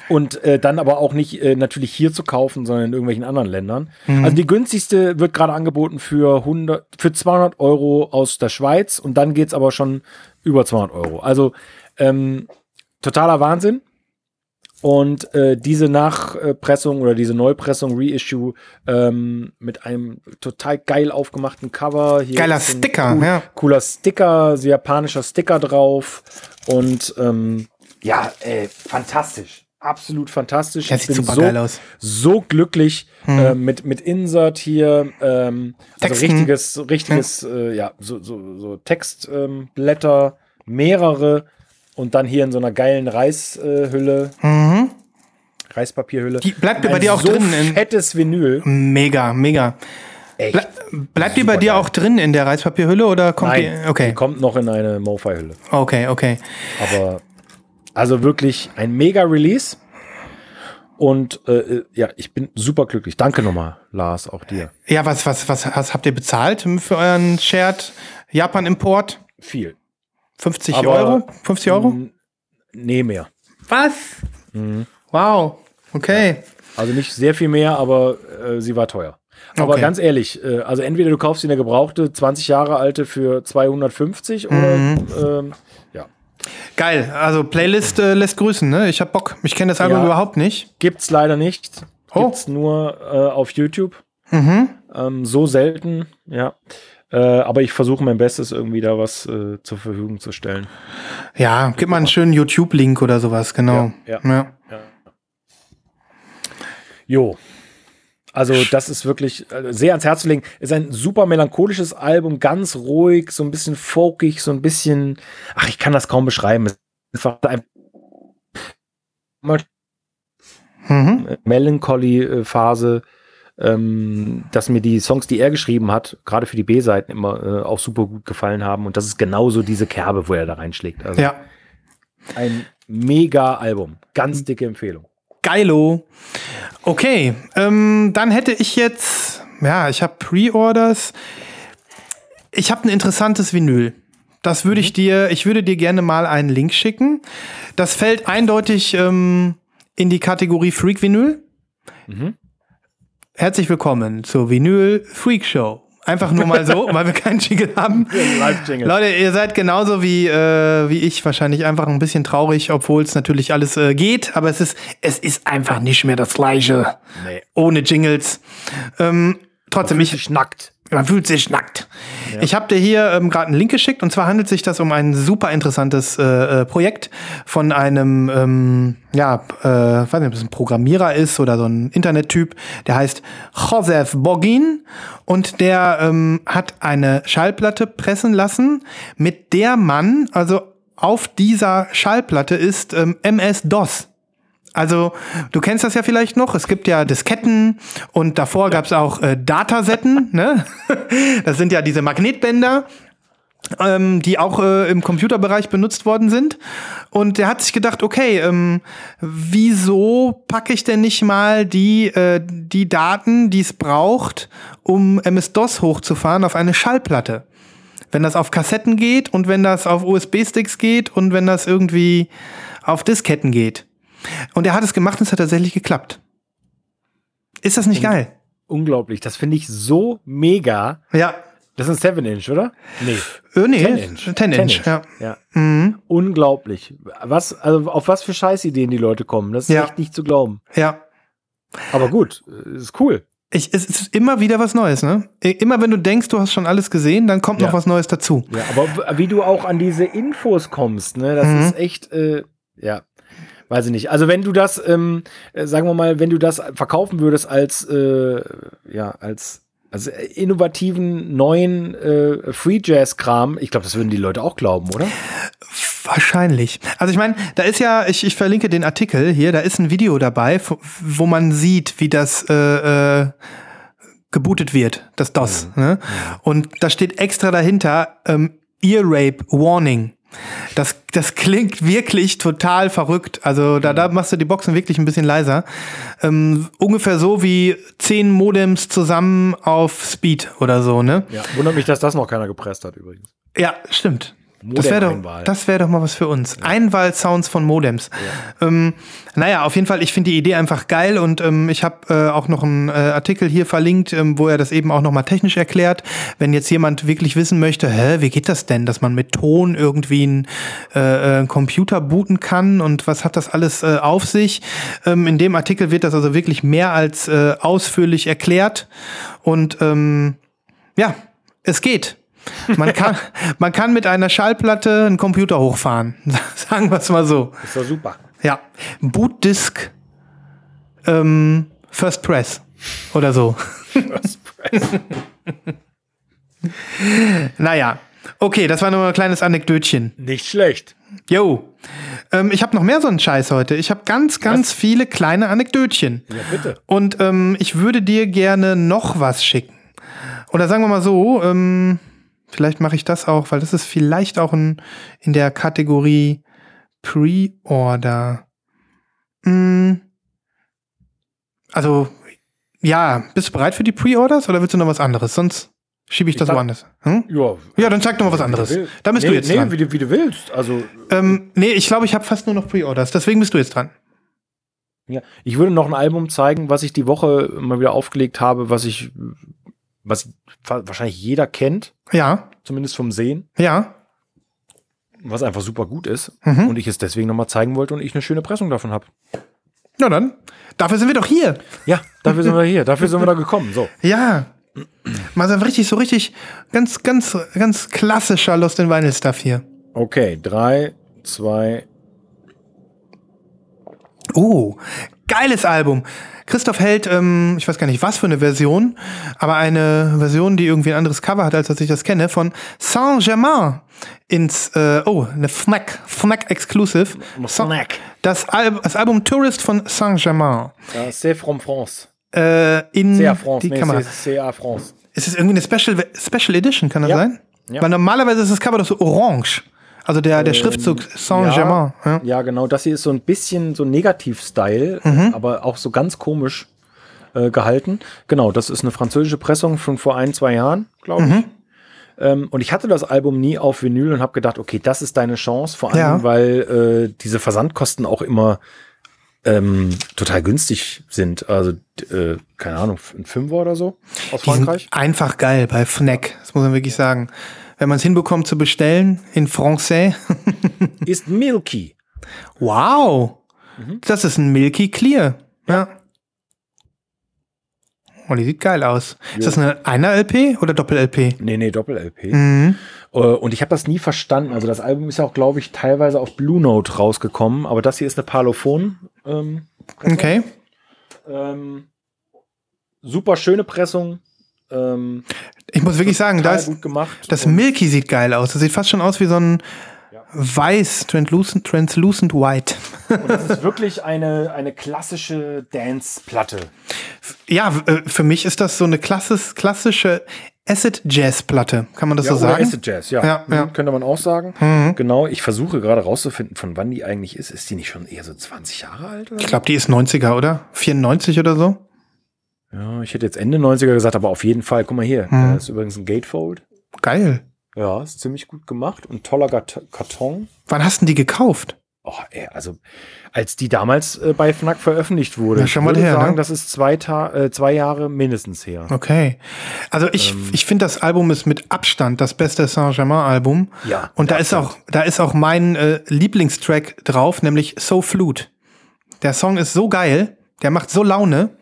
E: und äh, dann aber auch nicht äh, natürlich hier zu kaufen, sondern in irgendwelchen anderen Ländern.
D: Mhm.
E: Also die günstigste wird gerade angeboten für 100, für 200 Euro aus der Schweiz und dann geht's aber schon über 200 Euro. Also ähm, totaler Wahnsinn. Und äh, diese Nachpressung oder diese Neupressung, Reissue ähm, mit einem total geil aufgemachten Cover. Hier
D: Geiler Sticker, ja.
E: Cooler Sticker, japanischer Sticker drauf. Und ähm, ja, ey, fantastisch. Absolut fantastisch.
D: Ja,
E: Ich
D: sieht
E: bin
D: super
E: so,
D: geil aus.
E: so glücklich äh, mit, mit Insert hier. Ähm, also richtiges, richtiges, äh, ja, so, so, so Textblätter, ähm, mehrere und dann hier in so einer geilen Reishülle. Reishpapierhülle.
D: Mhm. Die bleibt bei dir auch
E: so
D: drin in-
E: Fettes Vinyl.
D: Mega, mega.
E: Echt.
D: Ble bleibt die bei dir auch drin in der Reispapierhülle oder kommt
E: Nein,
D: die? Okay,
E: die kommt noch in eine Mofi-Hülle.
D: okay, okay.
E: Aber also wirklich ein mega Release. Und äh, ja, ich bin super glücklich. Danke nochmal, Lars, auch dir.
D: Ja, was, was, was, was habt ihr bezahlt für euren Shared Japan-Import?
E: Viel.
D: 50
E: Aber-
D: Euro? 50 Euro?
E: Nee, mehr.
D: Was?
E: Mhm.
D: Wow. Okay.
E: Also nicht sehr viel mehr, aber äh, sie war teuer. Aber
D: Okay.
E: ganz ehrlich, äh, also entweder du kaufst dir eine gebrauchte, 20 Jahre alte für 250 oder
D: Mhm.
E: ähm, ja.
D: Geil. Also Playlist äh, lässt grüßen, ne? Ich hab Bock. Ich kenne das Album
E: Ja.
D: überhaupt nicht.
E: Gibt's leider nicht.
D: Oh.
E: Gibt's nur äh, auf YouTube.
D: Mhm.
E: Ähm, so selten, ja. Äh, aber ich versuche mein Bestes, irgendwie da was äh, zur Verfügung zu stellen.
D: Ja, gib mal einen schönen YouTube-Link oder sowas, genau.
E: Ja,
D: ja.
E: Jo. Also, das ist wirklich äh, sehr ans Herz zu legen. Ist ein super melancholisches Album, ganz ruhig, so ein bisschen folkig, so ein bisschen. Ach, ich kann das kaum beschreiben. Es ist einfach ein
D: Mhm.
E: Melancholy-Phase, ähm, dass mir die Songs, die er geschrieben hat, gerade für die B-Seiten immer äh, auch super gut gefallen haben. Und das ist genauso diese Kerbe, wo er da reinschlägt. Also
D: Ja.
E: ein mega Album. Ganz dicke Empfehlung.
D: Geilo. Okay, ähm, dann hätte ich jetzt, ja, ich habe Pre-Orders. Ich habe ein interessantes Vinyl. Das würde ich dir, ich würde dir gerne mal einen Link schicken. Das fällt eindeutig ähm, in die Kategorie Freak Vinyl. Herzlich willkommen zur Vinyl Freak Show. Einfach nur mal so, weil wir keinen Jingle haben.
E: Live-Jingle.
D: Leute, ihr seid genauso wie, äh, wie ich wahrscheinlich einfach ein bisschen traurig, obwohl es natürlich alles äh, geht, aber es ist, es ist einfach nicht mehr das Gleiche.
E: Nee.
D: Ohne Jingles. Ähm, trotzdem, ich,
E: schnackt.
D: Man fühlt sich nackt. Ich habe dir hier ähm, gerade einen Link geschickt und zwar handelt sich das um ein super interessantes äh, äh, Projekt von einem, ähm, ja, äh, weiß nicht, ob das ein Programmierer ist oder so ein Internettyp, der heißt Josef Bogin und der ähm, hat eine Schallplatte pressen lassen, mit der man, also auf dieser Schallplatte ist ähm, MS-DOS. Also, du kennst das ja vielleicht noch. Es gibt ja Disketten und davor gab's auch äh, Datasetten. [LAUGHS] ne? Das sind ja diese Magnetbänder, ähm, die auch äh, im Computerbereich benutzt worden sind. Und der hat sich gedacht, okay, ähm, wieso packe ich denn nicht mal die, äh, die Daten, die es braucht, um MS-DOS hochzufahren, auf eine Schallplatte? Wenn das auf Kassetten geht und wenn das auf USB-Sticks geht und wenn das irgendwie auf Disketten geht. Und er hat es gemacht und es hat tatsächlich geklappt. Ist das nicht geil?
E: Unglaublich. Das finde ich so mega.
D: Ja.
E: Das ist ein 7-Inch, oder? Nee.
D: Äh, nee,
E: 10 Inch.
D: 10 Inch, ja.
E: ja.
D: Mhm.
E: Unglaublich. Was, also auf was für Scheißideen die Leute kommen. Das ist
D: Ja.
E: echt nicht zu glauben.
D: Ja.
E: Aber gut, äh, ist cool.
D: Ich, es ist immer wieder was Neues, ne? Immer wenn du denkst, du hast schon alles gesehen, dann kommt noch
E: Ja.
D: was Neues dazu.
E: Ja, aber wie du auch an diese Infos kommst, ne, das
D: Mhm.
E: ist echt, äh, ja, weiß ich nicht. Also wenn du das, ähm, äh, sagen wir mal, wenn du das verkaufen würdest als, äh, ja, als also innovativen neuen äh, Free Jazz Kram, ich glaube, das würden die Leute auch glauben, oder?
D: Wahrscheinlich. Also ich meine, da ist ja, ich, ich verlinke den Artikel hier, da ist ein Video dabei, wo- man sieht, wie das äh, äh, gebootet wird, das DOS. Ne? Und da steht extra dahinter ähm, Ear Rape Warning. Das, das klingt wirklich total verrückt. Also da, da machst du die Boxen wirklich ein bisschen leiser. Ähm, ungefähr so wie zehn Modems zusammen auf Speed oder so, ne?
E: Ja. Wundert mich, dass das noch keiner gepresst hat übrigens.
D: Ja, stimmt. Das wäre doch, das wär doch mal was für uns. Einwahl-Sounds von Modems. Ähm, naja, auf jeden Fall, ich finde die Idee einfach geil und ähm, ich habe äh, auch noch einen äh, Artikel hier verlinkt, ähm, wo er das eben auch nochmal technisch erklärt. Wenn jetzt jemand wirklich wissen möchte, hä, wie geht das denn, dass man mit Ton irgendwie einen äh, äh, einen Computer booten kann und was hat das alles äh, auf sich? Ähm, in dem Artikel wird das also wirklich mehr als äh, ausführlich erklärt und ähm, ja, es geht. Man kann, [LAUGHS] man kann mit einer Schallplatte einen Computer hochfahren. [LAUGHS] Sagen wir es mal so.
E: ist doch super.
D: Ja. Bootdisk ähm, First Press oder so. [LAUGHS] naja. Okay, das war nur ein kleines Anekdötchen.
E: Nicht schlecht.
D: Jo. Ähm, ich habe noch mehr so einen Scheiß heute. Ich habe ganz, ganz viele kleine Anekdötchen.
E: Ja, bitte.
D: Und ähm, ich würde dir gerne noch was schicken. Oder sagen wir mal so, ähm, vielleicht mache ich das auch, weil das ist vielleicht auch in, in der Kategorie Pre-Order. Mm. Also, ja, bist du bereit für die Pre-Orders oder willst du noch was anderes? Sonst schiebe ich das
E: sag-
D: woanders. Hm?
E: Ja,
D: Ja, dann zeig doch mal was anderes. Da bist
E: nee,
D: du jetzt
E: nee,
D: dran.
E: Wie du, wie du willst. Also,
D: Ähm, nee, ich glaube, ich habe fast nur noch Pre-Orders. Deswegen bist du jetzt dran.
E: ja. Ich würde noch ein Album zeigen, was ich die Woche mal wieder aufgelegt habe, was ich, was wa- wahrscheinlich jeder kennt,
D: Ja,
E: zumindest vom Sehen,
D: ja.
E: was einfach super gut ist.
D: Mhm.
E: Und ich es deswegen nochmal zeigen wollte und ich eine schöne Pressung davon habe.
D: Na dann. Dafür sind wir doch hier.
E: Ja, dafür sind wir hier, dafür sind wir da gekommen. So. [LAUGHS]
D: Ja. Mal so richtig, so richtig, ganz, ganz, ganz klassischer Lost in Vinyl Stuff hier.
E: Okay, drei, zwei,
D: Oh, geiles Album. Christoph hält, ähm, ich weiß gar nicht was für eine Version, aber eine Version, die irgendwie ein anderes Cover hat, als dass ich das kenne, von Saint-Germain ins, äh, oh, eine Fnac, Fnac Exclusive.
E: Fnac.
D: Das, Al das Album Tourist von Saint-Germain.
E: Ja, c'est from France.
D: Äh, in
E: C'est à France.
D: die
E: Nee,
D: Kamera.
E: c'est c'est à France.
D: Ist es irgendwie eine Special, Special Edition, kann das
E: Ja.
D: sein?
E: Ja.
D: Weil normalerweise ist das Cover doch so orange. Also der, der Schriftzug Saint-Germain. Ja.
E: Ja, genau. Das hier ist so ein bisschen so Negativ-Style,
D: Mhm.
E: aber auch so ganz komisch äh, gehalten. Genau, das ist eine französische Pressung von vor ein, zwei Jahren, glaube
D: Mhm.
E: ich. Ähm, und ich hatte das Album nie auf Vinyl und habe gedacht, okay, das ist deine Chance, vor allem,
D: Ja.
E: weil äh, diese Versandkosten auch immer ähm, total günstig sind. Also, äh, keine Ahnung, ein Fünfer oder so aus
D: Die sind
E: Frankreich.
D: einfach geil bei Fnac. Das muss man wirklich sagen. Wenn man es hinbekommt zu bestellen in Français. [LAUGHS]
E: Ist Milky.
D: wow.
E: Mhm.
D: Das ist ein Milky Clear. Ja. Oh, die sieht geil aus. Ist das eine Einer-LP oder Doppel-LP?
E: Nee, nee, Doppel-LP.
D: Mhm.
E: Äh, Und ich habe das nie verstanden. Also das Album ist ja auch, glaube ich, teilweise auf Blue Note rausgekommen, aber das hier ist eine Parlophon. Ähm,
D: Okay.
E: ähm, super schöne Pressung. Ähm,
D: Ich muss wirklich sagen, das
E: Und
D: Milky sieht geil aus. Das sieht fast schon aus wie so ein weiß, translucent, translucent white.
E: das ist wirklich eine, eine klassische Dance-Platte.
D: Ja, äh, für mich ist das so eine klassis, klassische Acid-Jazz-Platte. Kann man das so
E: oder
D: sagen?
E: Acid Jazz, ja.
D: Ja,
E: Mhm,
D: ja.
E: Könnte man auch sagen.
D: Mhm.
E: Genau, ich versuche gerade rauszufinden, von wann die eigentlich ist. Ist die nicht schon eher so 20 Jahre alt? Oder
D: Ich glaube, die ist 90er, oder? 94 oder so?
E: Ja, ich hätte jetzt Ende 90er gesagt, aber auf jeden Fall, guck mal hier,
D: Mhm.
E: da ist übrigens ein Gatefold.
D: Geil.
E: Ja, ist ziemlich gut gemacht und toller Karton.
D: Wann hast du die gekauft?
E: Oh, ey, also als die damals äh, bei Fnac veröffentlicht wurde,
D: Ja, schon
E: ich
D: mal
E: würde
D: her,
E: sagen,
D: ne?
E: das ist zwei, Ta äh, zwei Jahre mindestens her.
D: Okay. Also ich,
E: Ähm.
D: ich finde, das Album ist mit Abstand das beste Saint-Germain-Album.
E: Ja,
D: Und da ist auch, da ist auch mein äh, Lieblingstrack drauf, nämlich So Flute. Der Song ist so geil, der macht so Laune.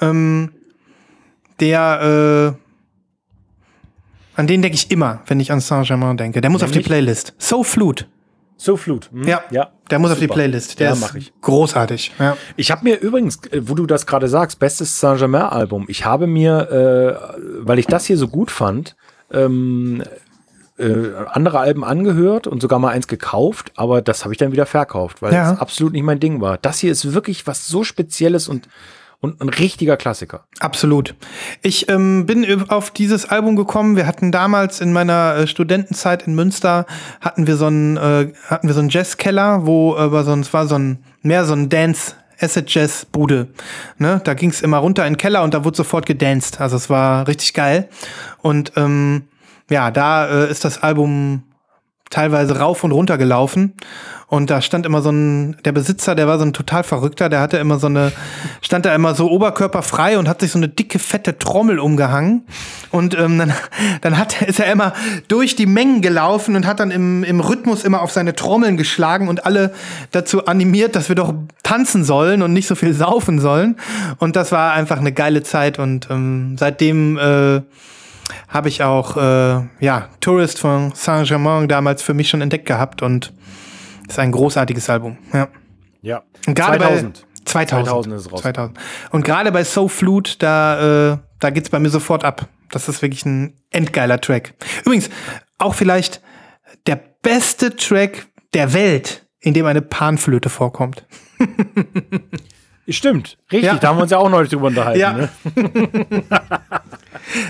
D: Ähm, der, äh, an den denke ich immer, wenn ich an Saint-Germain denke. Der muss auf die
E: Nämlich?
D: Playlist. So Flute.
E: So Flut. hm?
D: Ja,
E: ja.
D: der muss auf die
E: Super.
D: Playlist. Der
E: ja,
D: ist
E: ich.
D: großartig. Ja.
E: Ich habe mir übrigens, äh, wo du das gerade sagst, bestes Saint-Germain-Album, ich habe mir, äh, weil ich das hier so gut fand, ähm, äh, andere Alben angehört und sogar mal eins gekauft, aber das habe ich dann wieder verkauft, weil
D: Ja.
E: das absolut nicht mein Ding war. Das hier ist wirklich was so Spezielles und, und ein richtiger Klassiker.
D: Absolut. Ich ähm, bin auf dieses Album gekommen. Wir hatten damals in meiner äh, Studentenzeit in Münster hatten wir so einen äh, hatten wir so einen Jazzkeller, wo äh, so es war so ein mehr so ein Dance Acid Jazz Bude. Ne? Da ging es immer runter in den Keller und da wurde sofort gedanced. Also es war richtig geil. Und ähm, ja, da äh, ist das Album teilweise rauf und runter gelaufen. Und da stand immer so ein, der Besitzer, der war so ein total Verrückter, der hatte immer so eine, stand da immer so oberkörperfrei und hat sich so eine dicke, fette Trommel umgehangen. Und ähm, dann, [LAUGHS] dann hat, ist er immer durch die Mengen gelaufen und hat dann im, im Rhythmus immer auf seine Trommeln geschlagen und alle dazu animiert, dass wir doch tanzen sollen und nicht so viel saufen sollen. Und das war einfach eine geile Zeit und ähm, seitdem äh, habe ich auch äh, ja Tourist von Saint-Germain damals für mich schon entdeckt gehabt und ist ein großartiges Album. Ja.
E: Ja.
D: Und gerade
E: 2000.
D: bei 2000,
E: 2000 ist raus.
D: 2000. Und gerade bei So Flute, da äh, da geht's bei mir sofort ab. Das ist wirklich ein endgeiler Track. Übrigens auch vielleicht der beste Track der Welt, in dem eine Panflöte vorkommt. [LAUGHS]
E: Stimmt, richtig.
D: Ja.
E: Da haben wir uns ja auch neulich drüber unterhalten.
D: Ja.
E: Ne? [LAUGHS]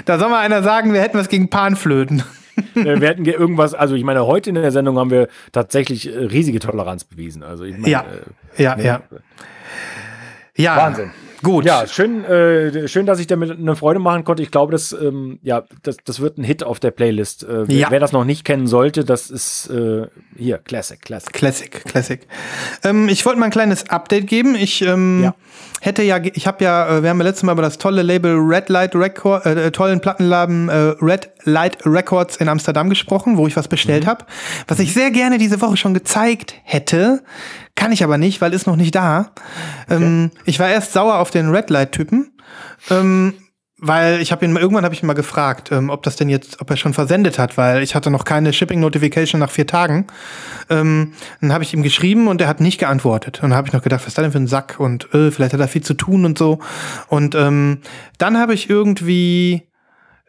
D: Da soll mal einer sagen, wir hätten was gegen Panflöten.
E: Wir hätten ge- irgendwas, also ich meine, heute in der Sendung haben wir tatsächlich äh, riesige Toleranz bewiesen. Also ich meine,
D: Ja.
E: äh,
D: Ja,
E: ne?
D: ja. Ja.
E: Wahnsinn.
D: Gut.
E: Ja, schön, äh, schön, dass ich damit eine Freude machen konnte. Ich glaube, das, ähm, ja, das, das wird ein Hit auf der Playlist. Äh, wer,
D: Ja.
E: wer das noch nicht kennen sollte, das ist äh, hier, Classic, Classic.
D: Classic, Classic. Ähm, ich wollte mal ein kleines Update geben. Ich ähm,
E: Ja.
D: Hätte ja, ich habe ja, äh, wir haben ja letztes Mal über das tolle Label Red Light Record, äh, tollen Plattenladen äh, Red Light Records in Amsterdam gesprochen, wo ich was bestellt
E: Mhm.
D: habe, was ich sehr gerne diese Woche schon gezeigt hätte, kann ich aber nicht, weil ist noch nicht da. Ähm, ich war erst sauer auf den Red Light Typen. Ähm, weil ich habe ihn mal, irgendwann habe ich ihn mal gefragt, ähm, ob das denn jetzt, ob er schon versendet hat, weil ich hatte noch keine Shipping Notification nach vier Tagen. Ähm, dann habe ich ihm geschrieben und er hat nicht geantwortet. Und dann habe ich noch gedacht, was ist das denn für ein Sack und äh, vielleicht hat er viel zu tun und so. Und ähm, dann habe ich irgendwie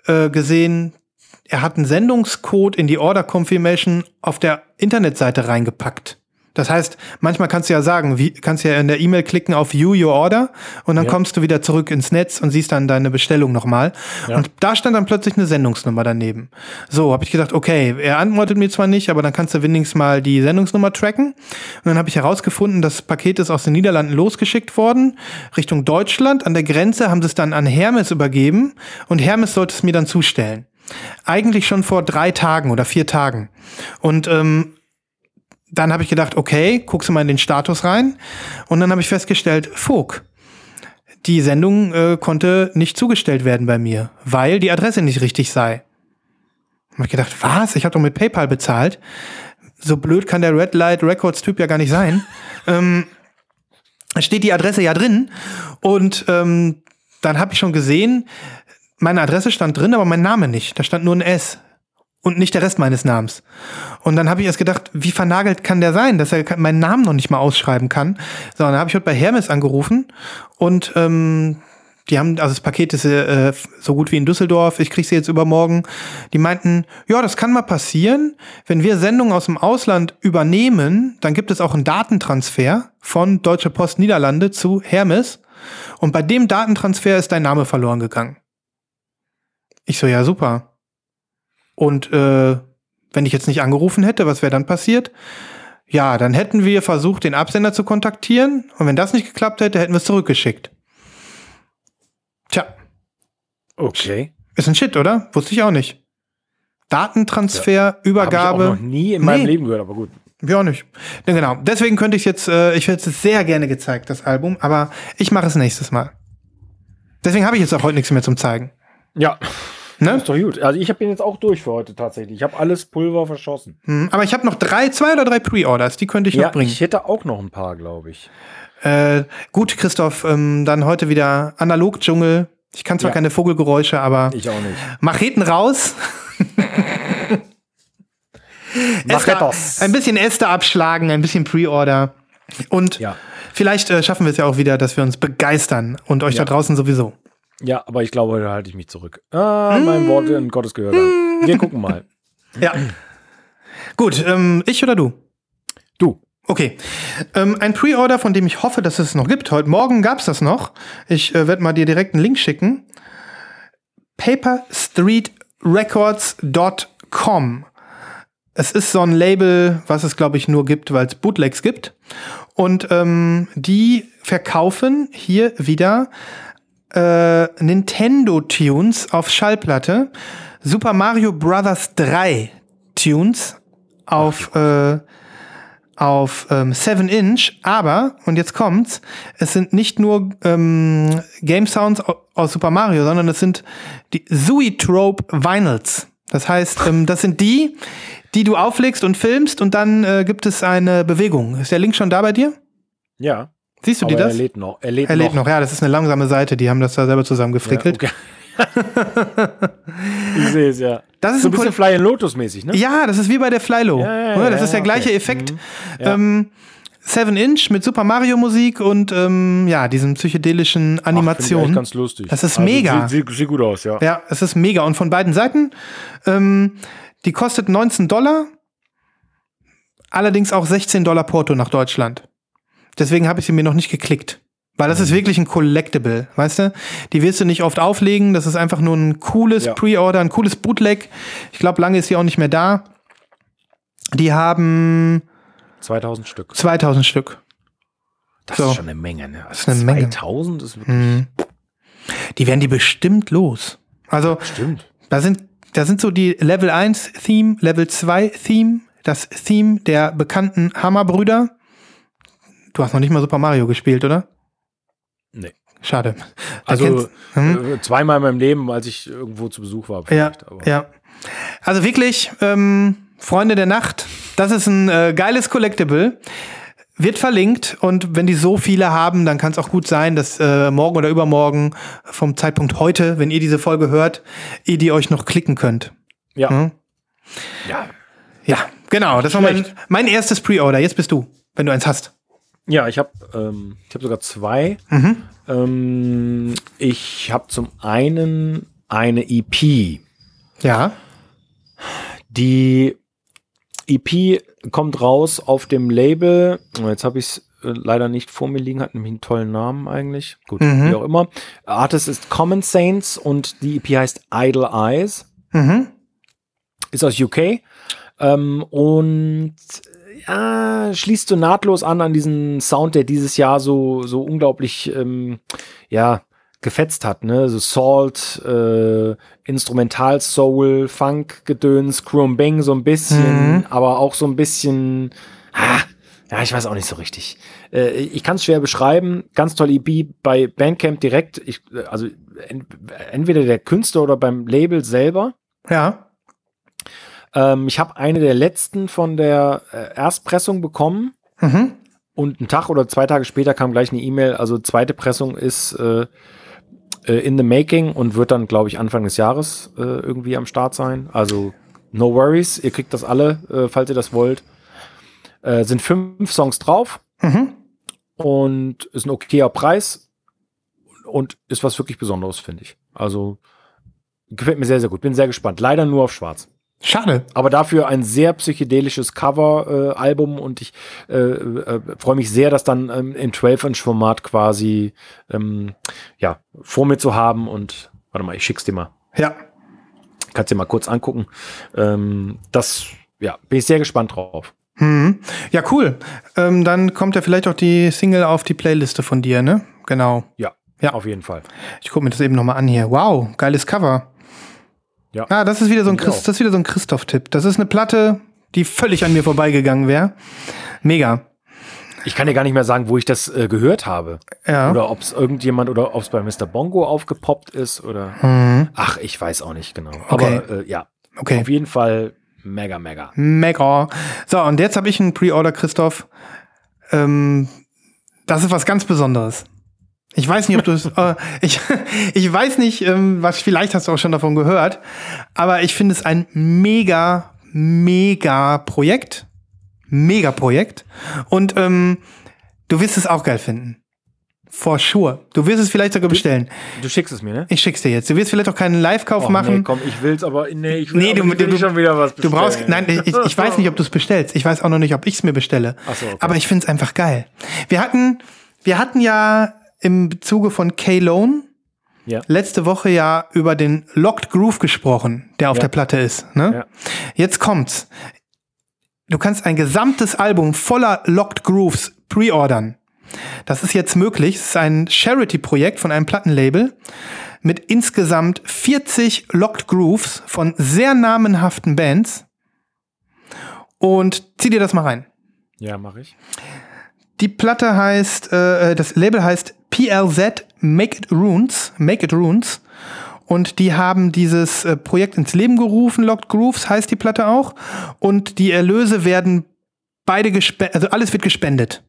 D: äh, gesehen, er hat einen Sendungscode in die Order Confirmation auf der Internetseite reingepackt. Das heißt, manchmal kannst du ja sagen, wie, kannst ja in der E-Mail klicken auf View Your Order und dann
E: Ja.
D: kommst du wieder zurück ins Netz und siehst dann deine Bestellung nochmal.
E: Ja.
D: Und da stand dann plötzlich eine Sendungsnummer daneben. So, habe ich gedacht, okay, er antwortet mir zwar nicht, aber dann kannst du wenigstens mal die Sendungsnummer tracken. Und dann habe ich herausgefunden, das Paket ist aus den Niederlanden losgeschickt worden, Richtung Deutschland. An der Grenze haben sie es dann an Hermes übergeben und Hermes sollte es mir dann zustellen. Eigentlich schon vor drei Tagen oder vier Tagen. Und ähm, dann habe ich gedacht, okay, guckst du mal in den Status rein. Und dann habe ich festgestellt, Fog. Die Sendung äh, konnte nicht zugestellt werden bei mir, weil die Adresse nicht richtig sei. Hab ich gedacht, was? Ich habe doch mit PayPal bezahlt. So blöd kann der Red Light Records Typ ja gar nicht sein. [LAUGHS] ähm, da steht die Adresse ja drin. Und ähm, dann habe ich schon gesehen, meine Adresse stand drin, aber mein Name nicht. Da stand nur ein S und nicht der Rest meines Namens. Und dann habe ich erst gedacht, wie vernagelt kann der sein, dass er meinen Namen noch nicht mal ausschreiben kann. So, dann habe ich heute bei Hermes angerufen und ähm, die haben, also das Paket ist äh, so gut wie in Düsseldorf, ich krieg sie jetzt übermorgen. Die meinten, ja, das kann mal passieren. Wenn wir Sendungen aus dem Ausland übernehmen, dann gibt es auch einen Datentransfer von Deutsche Post Niederlande zu Hermes. Und bei dem Datentransfer ist dein Name verloren gegangen. Ich so, ja, super. Und äh, wenn ich jetzt nicht angerufen hätte, was wäre dann passiert? Ja, dann hätten wir versucht, den Absender zu kontaktieren. Und wenn das nicht geklappt hätte, hätten wir es zurückgeschickt. Tja,
E: Okay.
D: ist ein Shit, oder? Wusste ich auch nicht. Datentransfer,
E: Habe ich auch
D: Übergabe.
E: noch nie in meinem
D: Nee.
E: Leben gehört, aber gut.
D: Ja, auch nicht. Ja, genau. Deswegen könnte ich jetzt, äh, ich hätte es sehr gerne gezeigt, das Album, aber ich mache es nächstes Mal. Deswegen habe ich jetzt auch heute nichts mehr zum Zeigen.
E: Ja,
D: Ne?
E: ist doch gut. Also ich bin jetzt auch durch für heute tatsächlich. Ich habe alles Pulver verschossen.
D: Hm, Aber ich habe noch drei, zwei oder drei Pre-Orders, die könnte ich
E: ja,
D: noch bringen.
E: ich hätte auch noch ein paar, glaube ich.
D: Äh, gut, Christoph, ähm, dann heute wieder Analog-Dschungel. Ich kann zwar
E: Ja.
D: keine Vogelgeräusche, aber
E: Ich auch nicht.
D: Macheten raus. [LAUGHS]
E: Machetos.
D: ein bisschen Äste abschlagen, ein bisschen Pre-Order. Und
E: Ja.
D: vielleicht äh, schaffen wir es ja auch wieder, dass wir uns begeistern und euch
E: Ja.
D: da draußen sowieso.
E: Ja, aber ich glaube, da halte ich mich zurück. Ah, mein Wort in Gottes Gehör. Wir gucken mal. [LAUGHS]
D: Ja. Gut, ähm, ich oder du?
E: Du.
D: Okay. Ähm, ein Pre-Order, von dem ich hoffe, dass es noch gibt. Heute Morgen gab es das noch. Ich äh, werde mal dir direkt einen Link schicken. paperstreetrecords.com. Es ist so ein Label, was es, glaube ich, nur gibt, weil es Bootlegs gibt. Und ähm, die verkaufen hier wieder äh, Nintendo-Tunes auf Schallplatte. Super Mario Bros. 3 Tunes auf, äh, auf ähm, 7 Inch, aber, und jetzt kommt's, es sind nicht nur ähm, Game Sounds au- aus Super Mario, sondern es sind die Zoetrope Vinyls. Das heißt, ähm, das sind die, die du auflegst und filmst und dann äh, gibt es eine Bewegung. Ist der Link schon da bei dir?
E: Ja.
D: Siehst du
E: Aber
D: dir das?
E: er lädt noch. Er lädt,
D: Er lädt noch, ja, das ist eine langsame Seite, die haben das da selber zusammengefrickelt.
E: Ja, okay. [LAUGHS] ich sehe es, ja.
D: Das ist
E: so
D: ein
E: bisschen Fly and Lotus mäßig, ne?
D: Ja, das ist wie bei der Flylo.
E: Ja, ja?
D: Das ist der gleiche
E: okay.
D: Effekt.
E: Mhm.
D: Ähm, Seven Inch mit Super Mario Musik und ähm, ja, diesen psychedelischen
E: Ach,
D: Animationen.
E: echt ganz lustig.
D: Das ist mega.
E: Sieht, sieht, sieht gut aus, ja.
D: Ja, es ist mega. Und von beiden Seiten, ähm, die kostet 19 Dollar, allerdings auch 16 Dollar Porto nach Deutschland. Deswegen habe ich sie mir noch nicht geklickt. Weil
E: Mhm.
D: das ist wirklich ein Collectible, weißt du? Die wirst du nicht oft auflegen. Das ist einfach nur ein cooles
E: Ja.
D: Pre-Order, ein cooles Bootleg. Ich glaube, lange ist sie auch nicht mehr da. Die haben
E: 2000 Stück.
D: 2000 Stück.
E: Das
D: So.
E: ist schon eine Menge, ne? Also
D: ist eine Menge.
E: 2000 ist wirklich.
D: Mhm. Die werden die bestimmt los. Also,
E: Stimmt.
D: Da sind, da sind so die Level 1 Theme, Level 2 Theme, das Theme der bekannten Hammerbrüder. Du hast noch nicht mal Super Mario gespielt, oder?
E: Nee.
D: Schade.
E: Also
D: hm?
E: äh, zweimal in meinem Leben, als ich irgendwo zu Besuch war.
D: ja, ja. Also wirklich, ähm, Freunde der Nacht, das ist ein äh, geiles Collectible. Wird verlinkt und wenn die so viele haben, dann kann es auch gut sein, dass äh, morgen oder übermorgen vom Zeitpunkt heute, wenn ihr diese Folge hört, ihr die euch noch klicken könnt.
E: Ja.
D: Hm?
E: ja.
D: Ja, genau. Das war mein, mein erstes Pre-Order. Jetzt bist du, wenn du eins hast.
E: Ja, ich habe ähm, ich hab sogar zwei.
D: Mhm.
E: Ähm, ich habe zum einen eine EP.
D: Ja.
E: Die EP kommt raus auf dem Label. Oh, Jetzt habe ich es äh, leider nicht vor mir liegen, hat nämlich einen tollen Namen eigentlich. Gut,
D: Mhm.
E: wie auch immer. Artist ist Common Saints und die EP heißt Idle Eyes.
D: Mhm.
E: Ist aus UK. Ähm, und ja, schließt so nahtlos an an diesen Sound, der dieses Jahr so, so unglaublich, ähm, ja, gefetzt hat, ne? So Salt, äh, Instrumental Soul, Funk, Gedöns, Chrome Bang so ein bisschen,
D: Mhm.
E: aber auch so ein bisschen, ah, ja, ich weiß auch nicht so richtig. Äh, ich kann es schwer beschreiben. Ganz toll EP bei Bandcamp direkt. Ich, äh, also ent entweder der Künstler oder beim Label selber.
D: Ja.
E: Ähm, ich habe eine der letzten von der äh, Erstpressung bekommen
D: Mhm.
E: und einen Tag oder zwei Tage später kam gleich eine E-Mail. Also zweite Pressung ist äh, äh, in the making und wird dann, glaube ich, Anfang des Jahres äh, irgendwie am Start sein. Also no worries, ihr kriegt das alle, äh, falls ihr das wollt. Äh, sind fünf Songs drauf
D: Mhm.
E: und ist ein okayer Preis und ist was wirklich Besonderes, finde ich. Also gefällt mir sehr, sehr gut. Bin sehr gespannt. Leider nur auf Schwarz.
D: Schade.
E: Aber dafür ein sehr psychedelisches Cover-Album und ich äh, äh, freue mich sehr, das dann ähm, in 12-Inch-Format quasi ähm, ja, vor mir zu haben. Und warte mal, ich schick's dir mal.
D: Ja.
E: Kannst dir mal kurz angucken. Ähm, das, ja, bin ich sehr gespannt drauf.
D: Mhm. Ja, cool. Ähm, dann kommt ja vielleicht auch die Single auf die Playliste von dir, ne? Genau.
E: Ja,
D: Ja.
E: auf jeden Fall.
D: Ich gucke mir das eben nochmal an hier. Wow, geiles Cover.
E: Ja.
D: Ah, das ist wieder so ein, Christ, das ist wieder so ein Christoph-Tipp. Das ist eine Platte, die völlig an mir vorbeigegangen wäre. Mega.
E: Ich kann dir gar nicht mehr sagen, wo ich das äh, gehört habe.
D: Ja.
E: Oder ob es irgendjemand oder ob es bei Mr. Bongo aufgepoppt ist oder.
D: Mhm.
E: Ach, ich weiß auch nicht genau.
D: Okay.
E: Aber äh, ja,
D: Okay.
E: auf jeden Fall mega, mega.
D: Mega. So, und jetzt habe ich einen Pre-Order, Christoph. Ähm, das ist was ganz Besonderes. Ich weiß nicht, ob du es. äh, [LAUGHS] ich, ich weiß nicht, ähm, was, vielleicht hast du auch schon davon gehört, aber ich finde es ein mega, mega Projekt. Mega Projekt. Und ähm, du wirst es auch geil finden. For sure. Du wirst es vielleicht sogar bestellen.
E: Du schickst es mir, ne?
D: Ich schick's dir jetzt. Du wirst vielleicht auch keinen Live-Kauf
E: Och,
D: machen.
E: Nee, komm, ich will's, aber nee, ich will,
D: Nee,
E: aber
D: du-
E: ich will
D: du-
E: schon wieder was
D: Du brauchst,
E: bestellen.
D: nein, ich, ich weiß nicht, ob du es bestellst. Ich weiß auch noch nicht, ob ich es mir bestelle.
E: Ach so, okay.
D: Aber ich finde es einfach geil. Wir hatten, wir hatten ja im Zuge von K-Lone
E: Ja.
D: letzte Woche ja über den Locked Groove gesprochen, der auf
E: Ja.
D: der Platte ist. Ne?
E: Ja.
D: Jetzt kommt's. Du kannst ein gesamtes Album voller Locked Grooves pre-ordern. Das ist jetzt möglich. Es ist ein Charity-Projekt von einem Plattenlabel mit insgesamt 40 Locked Grooves von sehr namenhaften Bands. und zieh dir das mal rein.
E: Ja, mache ich.
D: Die Platte heißt, äh, das Label heißt PLZ Make It Runes, Make It Runes. Und die haben dieses äh, Projekt ins Leben gerufen, Locked Grooves heißt die Platte auch. Und die Erlöse werden beide gespendet, also alles wird gespendet.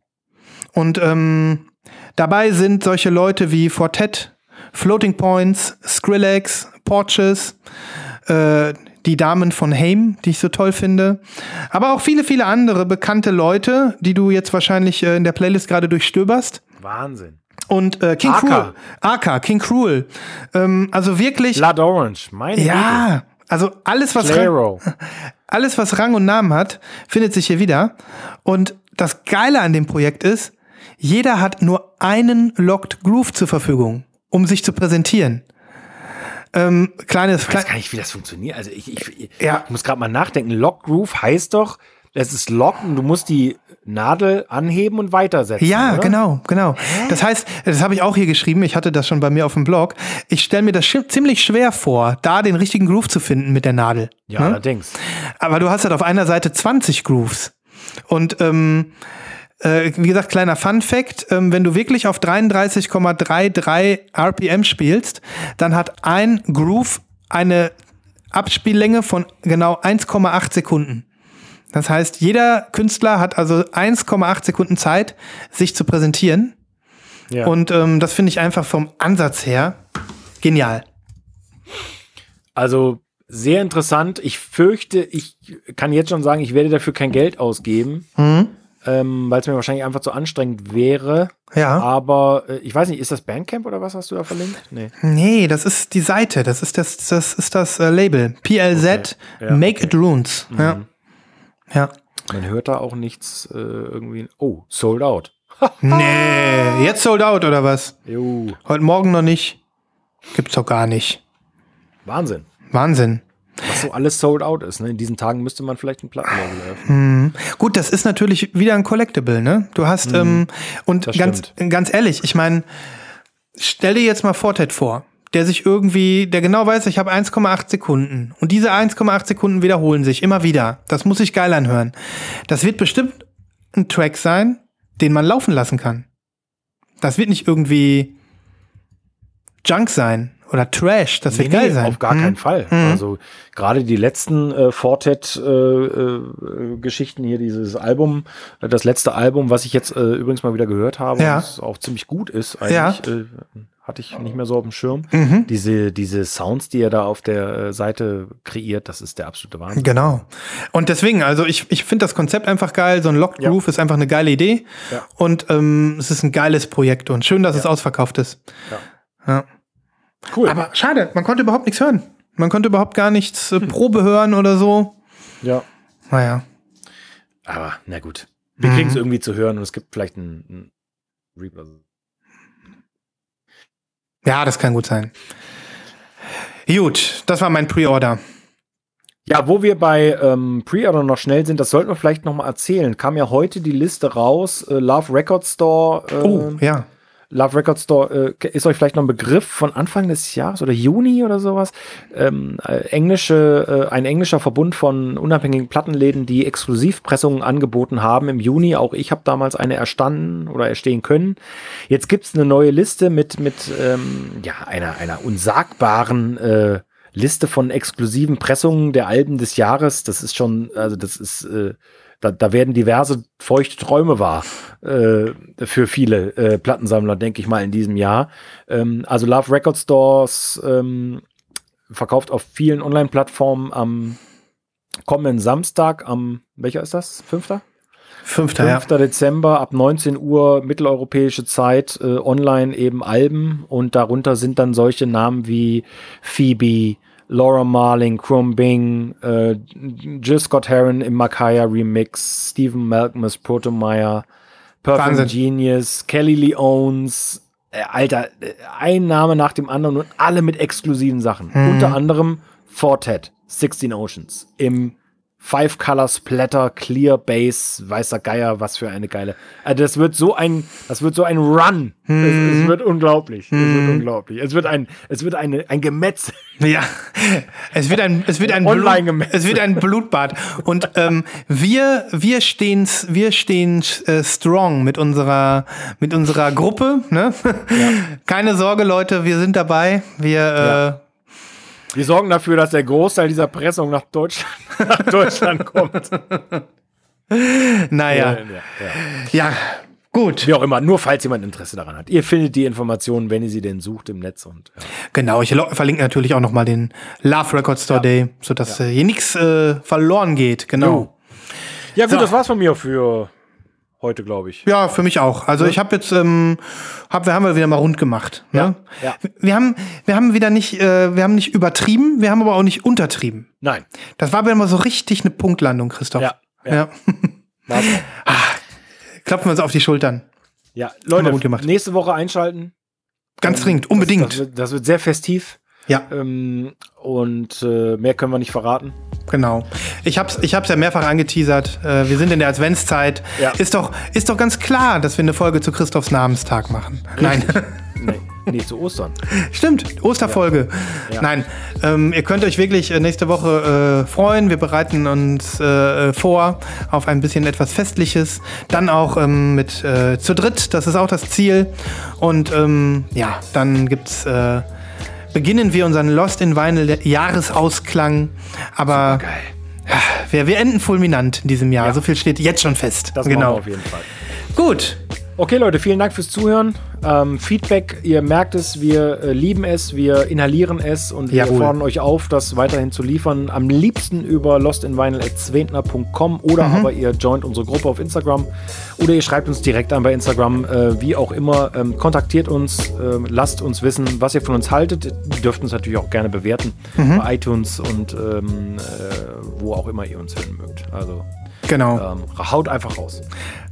D: Und ähm, dabei sind solche Leute wie Fortet, Floating Points, Skrillex, Porches, äh, die Damen von Haim, die ich so toll finde. Aber auch viele, viele andere bekannte Leute, die du jetzt wahrscheinlich äh, in der Playlist gerade durchstöberst.
E: Wahnsinn.
D: Und äh, King. Cruel. Aka, King Cruel. Ähm, also wirklich.
E: Blood Orange, meine
D: ja, also alles, was. Rang, [LAUGHS] alles, was Rang und Namen hat, findet sich hier wieder. Und das Geile an dem Projekt ist, jeder hat nur einen Locked Groove zur Verfügung, um sich zu präsentieren. Ähm, kleines,
E: Ich weiß gar nicht, wie das funktioniert. Also ich, ich,
D: Ja.
E: ich muss gerade mal nachdenken. Lock Groove heißt doch, es ist locken, du musst die Nadel anheben und weitersetzen.
D: Ja,
E: oder?
D: genau, genau. Das heißt, das habe ich auch hier geschrieben, ich hatte das schon bei mir auf dem Blog. Ich stelle mir das ziemlich schwer vor, da den richtigen Groove zu finden mit der Nadel.
E: Ja,
D: Ne?
E: allerdings.
D: Aber du hast halt auf einer Seite 20 Grooves. Und ähm, äh, wie gesagt, kleiner Fun Fact, ähm, wenn du wirklich auf 33,33 RPM spielst, dann hat ein Groove eine Abspiellänge von genau 1,8 Sekunden. Das heißt, jeder Künstler hat also 1,8 Sekunden Zeit, sich zu präsentieren.
E: Ja.
D: Und ähm, das finde ich einfach vom Ansatz her genial.
E: Also sehr interessant. Ich fürchte, ich kann jetzt schon sagen, ich werde dafür kein Geld ausgeben,
D: Mhm.
E: Ähm, weil es mir wahrscheinlich einfach zu anstrengend wäre.
D: Ja.
E: Aber äh, ich weiß nicht, ist das Bandcamp oder was hast du da verlinkt? Nee.
D: Nee, das ist die Seite, das ist das, das ist das äh, Label. PLZ
E: Ja,
D: Make It Runes. Ja. Ja.
E: Man hört da auch nichts äh, irgendwie. Oh, sold out. [LAUGHS]
D: Nee, jetzt sold out oder was?
E: Jo,
D: Heute Morgen noch nicht. Gibt's doch gar nicht.
E: Wahnsinn.
D: Wahnsinn.
E: Was so alles sold out ist. Ne? In diesen Tagen müsste man vielleicht ein Plattenlabel eröffnen.
D: Gut, das ist natürlich wieder ein Collectible, ne? Du hast, ähm, und
E: das
D: ganz, ganz ehrlich, ich meine, stell dir jetzt mal Fortet vor, der sich irgendwie, der genau weiß, ich habe 1,8 Sekunden. Und diese 1,8 Sekunden wiederholen sich immer wieder. Das muss sich geil anhören. Das wird bestimmt ein Track sein, den man laufen lassen kann. Das wird nicht irgendwie Junk sein oder Trash. Das wird
E: Nee,
D: geil
E: nee,
D: sein.
E: Auf gar
D: Mhm.
E: keinen Fall. Also gerade die letzten äh, Fortet-Geschichten hier, dieses Album, äh, das letzte Album, was ich jetzt äh, übrigens mal wieder gehört habe,
D: Ja.
E: was auch ziemlich gut ist eigentlich.
D: Ja.
E: Äh, hatte ich nicht mehr so auf dem Schirm.
D: Mhm.
E: Diese, diese Sounds, die er da auf der äh, Seite kreiert, das ist der absolute Wahnsinn.
D: Genau. Und deswegen, also ich, ich finde das Konzept einfach geil. So ein Locked
E: Ja.
D: Groove ist einfach eine geile Idee.
E: Ja.
D: Und ähm, es ist ein geiles Projekt und schön, dass es ausverkauft ist. Ja.
E: Cool.
D: Aber schade, man konnte überhaupt nichts hören. Man konnte überhaupt gar nichts äh, Probe hören oder so.
E: ja.
D: Naja.
E: Aber na
D: Mhm.
E: gut. Wir kriegen es irgendwie zu hören und es gibt vielleicht einen, einen Reaper.
D: Ja, das kann gut sein. Gut, das war mein Pre-Order.
E: Ja, wo wir bei ähm, Pre-Order noch schnell sind, das sollten wir vielleicht noch mal erzählen. Kam ja heute die Liste raus, äh, Love Record Store. Äh,
D: Oh, ja.
E: Love Record Store äh, ist euch vielleicht noch ein Begriff von Anfang des Jahres oder Juni oder sowas. Ähm, äh, englische, äh, ein englischer Verbund von unabhängigen Plattenläden, die Exklusivpressungen angeboten haben im Juni. Auch ich habe damals eine erstanden oder erstehen können. Jetzt gibt's eine neue Liste mit, mit ähm, ja, einer, einer unsagbaren äh, Liste von exklusiven Pressungen der Alben des Jahres. Das ist schon, also das ist, äh, da, da werden diverse feuchte Träume wahr äh, für viele äh, Plattensammler, denke ich mal, in diesem Jahr. Ähm, also Love Record Stores ähm, verkauft auf vielen Online-Plattformen am kommenden Samstag, am, welcher ist das? Fünfter?
D: Fünfter, ja.
E: 5. Dezember ab 19 Uhr mitteleuropäische Zeit äh, online eben Alben und darunter sind dann solche Namen wie Phoebe, Laura Marling, Chrome Bing, äh, Jill Scott Heron im Makaya Remix, Stephen Malcolmus, Proto Meyer, Perfect
D: Wahnsinn.
E: Genius, Kelly Lee Owens, äh, Alter, äh, ein Name nach dem anderen und alle mit exklusiven Sachen.
D: Mhm.
E: Unter anderem Fortet, 16 Oceans im Five Color Splatter, Clear Base, weißer Geier, was für eine geile. Also das wird so ein, das wird so ein Run. Es,
D: Mhm.
E: es wird unglaublich. Es wird unglaublich. Es wird ein, es wird eine, ein Gemetzel. [LAUGHS]
D: Ja, es wird ein, es wird ein,
E: Online
D: Blut, es wird ein Blutbad. Und ähm, wir, wir stehen, wir stehen äh, strong mit unserer, mit unserer Gruppe. Ne? [LAUGHS] Keine Sorge, Leute, wir sind dabei. Wir,
E: Wir sorgen dafür, dass der Großteil dieser Pressung nach Deutschland, [LAUGHS] nach Deutschland kommt.
D: naja,
E: ja, ja.
D: ja, gut.
E: Wie auch immer, nur falls jemand Interesse daran hat. Ihr findet die Informationen, wenn ihr sie denn sucht im Netz und ja.
D: Genau, ich verlinke natürlich auch nochmal den Love Record Store Day, sodass äh, hier nichts äh, verloren geht. Genau.
E: Ja, gut,
D: So.
E: das war's von mir für heute, glaube ich.
D: Ja, für mich auch. Also ich habe jetzt, ähm, hab, wir haben wir wieder mal rund gemacht. Ne?
E: ja.
D: Wir haben, wir haben wieder nicht, äh, wir haben nicht übertrieben, wir haben aber auch nicht untertrieben.
E: Nein.
D: Das war wieder mal so richtig eine Punktlandung, Christoph.
E: Ja, ja.
D: ja. [LAUGHS]
E: Auch.
D: Klopfen wir uns auf die Schultern.
E: Ja, Leute,
D: gut gemacht.
E: nächste Woche einschalten.
D: Ganz dringend,
E: Das,
D: unbedingt.
E: wird, das wird sehr festiv.
D: ja,
E: Ähm, und äh, mehr können wir nicht verraten.
D: Genau. Ich hab's, ich hab's ja mehrfach angeteasert. Äh, wir sind in der Adventszeit.
E: Ja.
D: Ist doch, ist doch ganz klar, dass wir eine Folge zu Christophs Namenstag machen. Nein.
E: Nee, nee, zu Ostern. [LAUGHS]
D: Stimmt, Osterfolge.
E: Ja.
D: Nein, ähm, ihr könnt euch wirklich äh, nächste Woche äh, freuen. Wir bereiten uns äh, vor auf ein bisschen etwas Festliches. Dann auch ähm, mit äh, zu dritt, das ist auch das Ziel. Und ähm, ja, dann gibt's. Äh, beginnen wir unseren Lost in Vinyl Jahresausklang. Aber ja, wir, wir enden fulminant in diesem Jahr. So viel steht jetzt schon fest.
E: Das
D: genau.
E: auf jeden Fall.
D: Gut.
E: Okay, Leute, vielen Dank fürs Zuhören. Ähm, Feedback, ihr merkt es, wir äh, lieben es, wir inhalieren es und wir
D: Jawohl.
E: fordern euch auf, das weiterhin zu liefern. Am liebsten über lostinvinyl.zwentner.com oder
D: Mhm.
E: aber ihr joint unsere Gruppe auf Instagram oder ihr schreibt uns direkt an bei Instagram, äh, wie auch immer. Ähm, kontaktiert uns, ähm, lasst uns wissen, was ihr von uns haltet. Ihr dürft uns natürlich auch gerne bewerten
D: Mhm.
E: bei iTunes und ähm, äh, wo auch immer ihr uns hören mögt. Also
D: Genau.
E: ähm, haut einfach raus.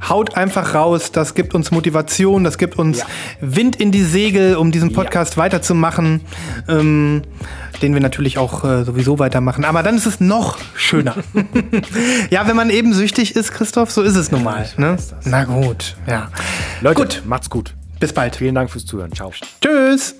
D: Haut einfach raus, das gibt uns Motivation, das gibt uns
E: Ja.
D: Wind in die Segel, um diesen Podcast weiterzumachen, ähm, den wir natürlich auch äh, sowieso weitermachen. Aber dann ist es noch schöner. [LAUGHS] ja, wenn man eben süchtig ist, Christoph, so ist es nun mal. Ne? Na gut, ja.
E: Leute,
D: Gut.
E: macht's gut.
D: Bis bald.
E: Vielen Dank fürs Zuhören. Ciao.
D: Tschüss.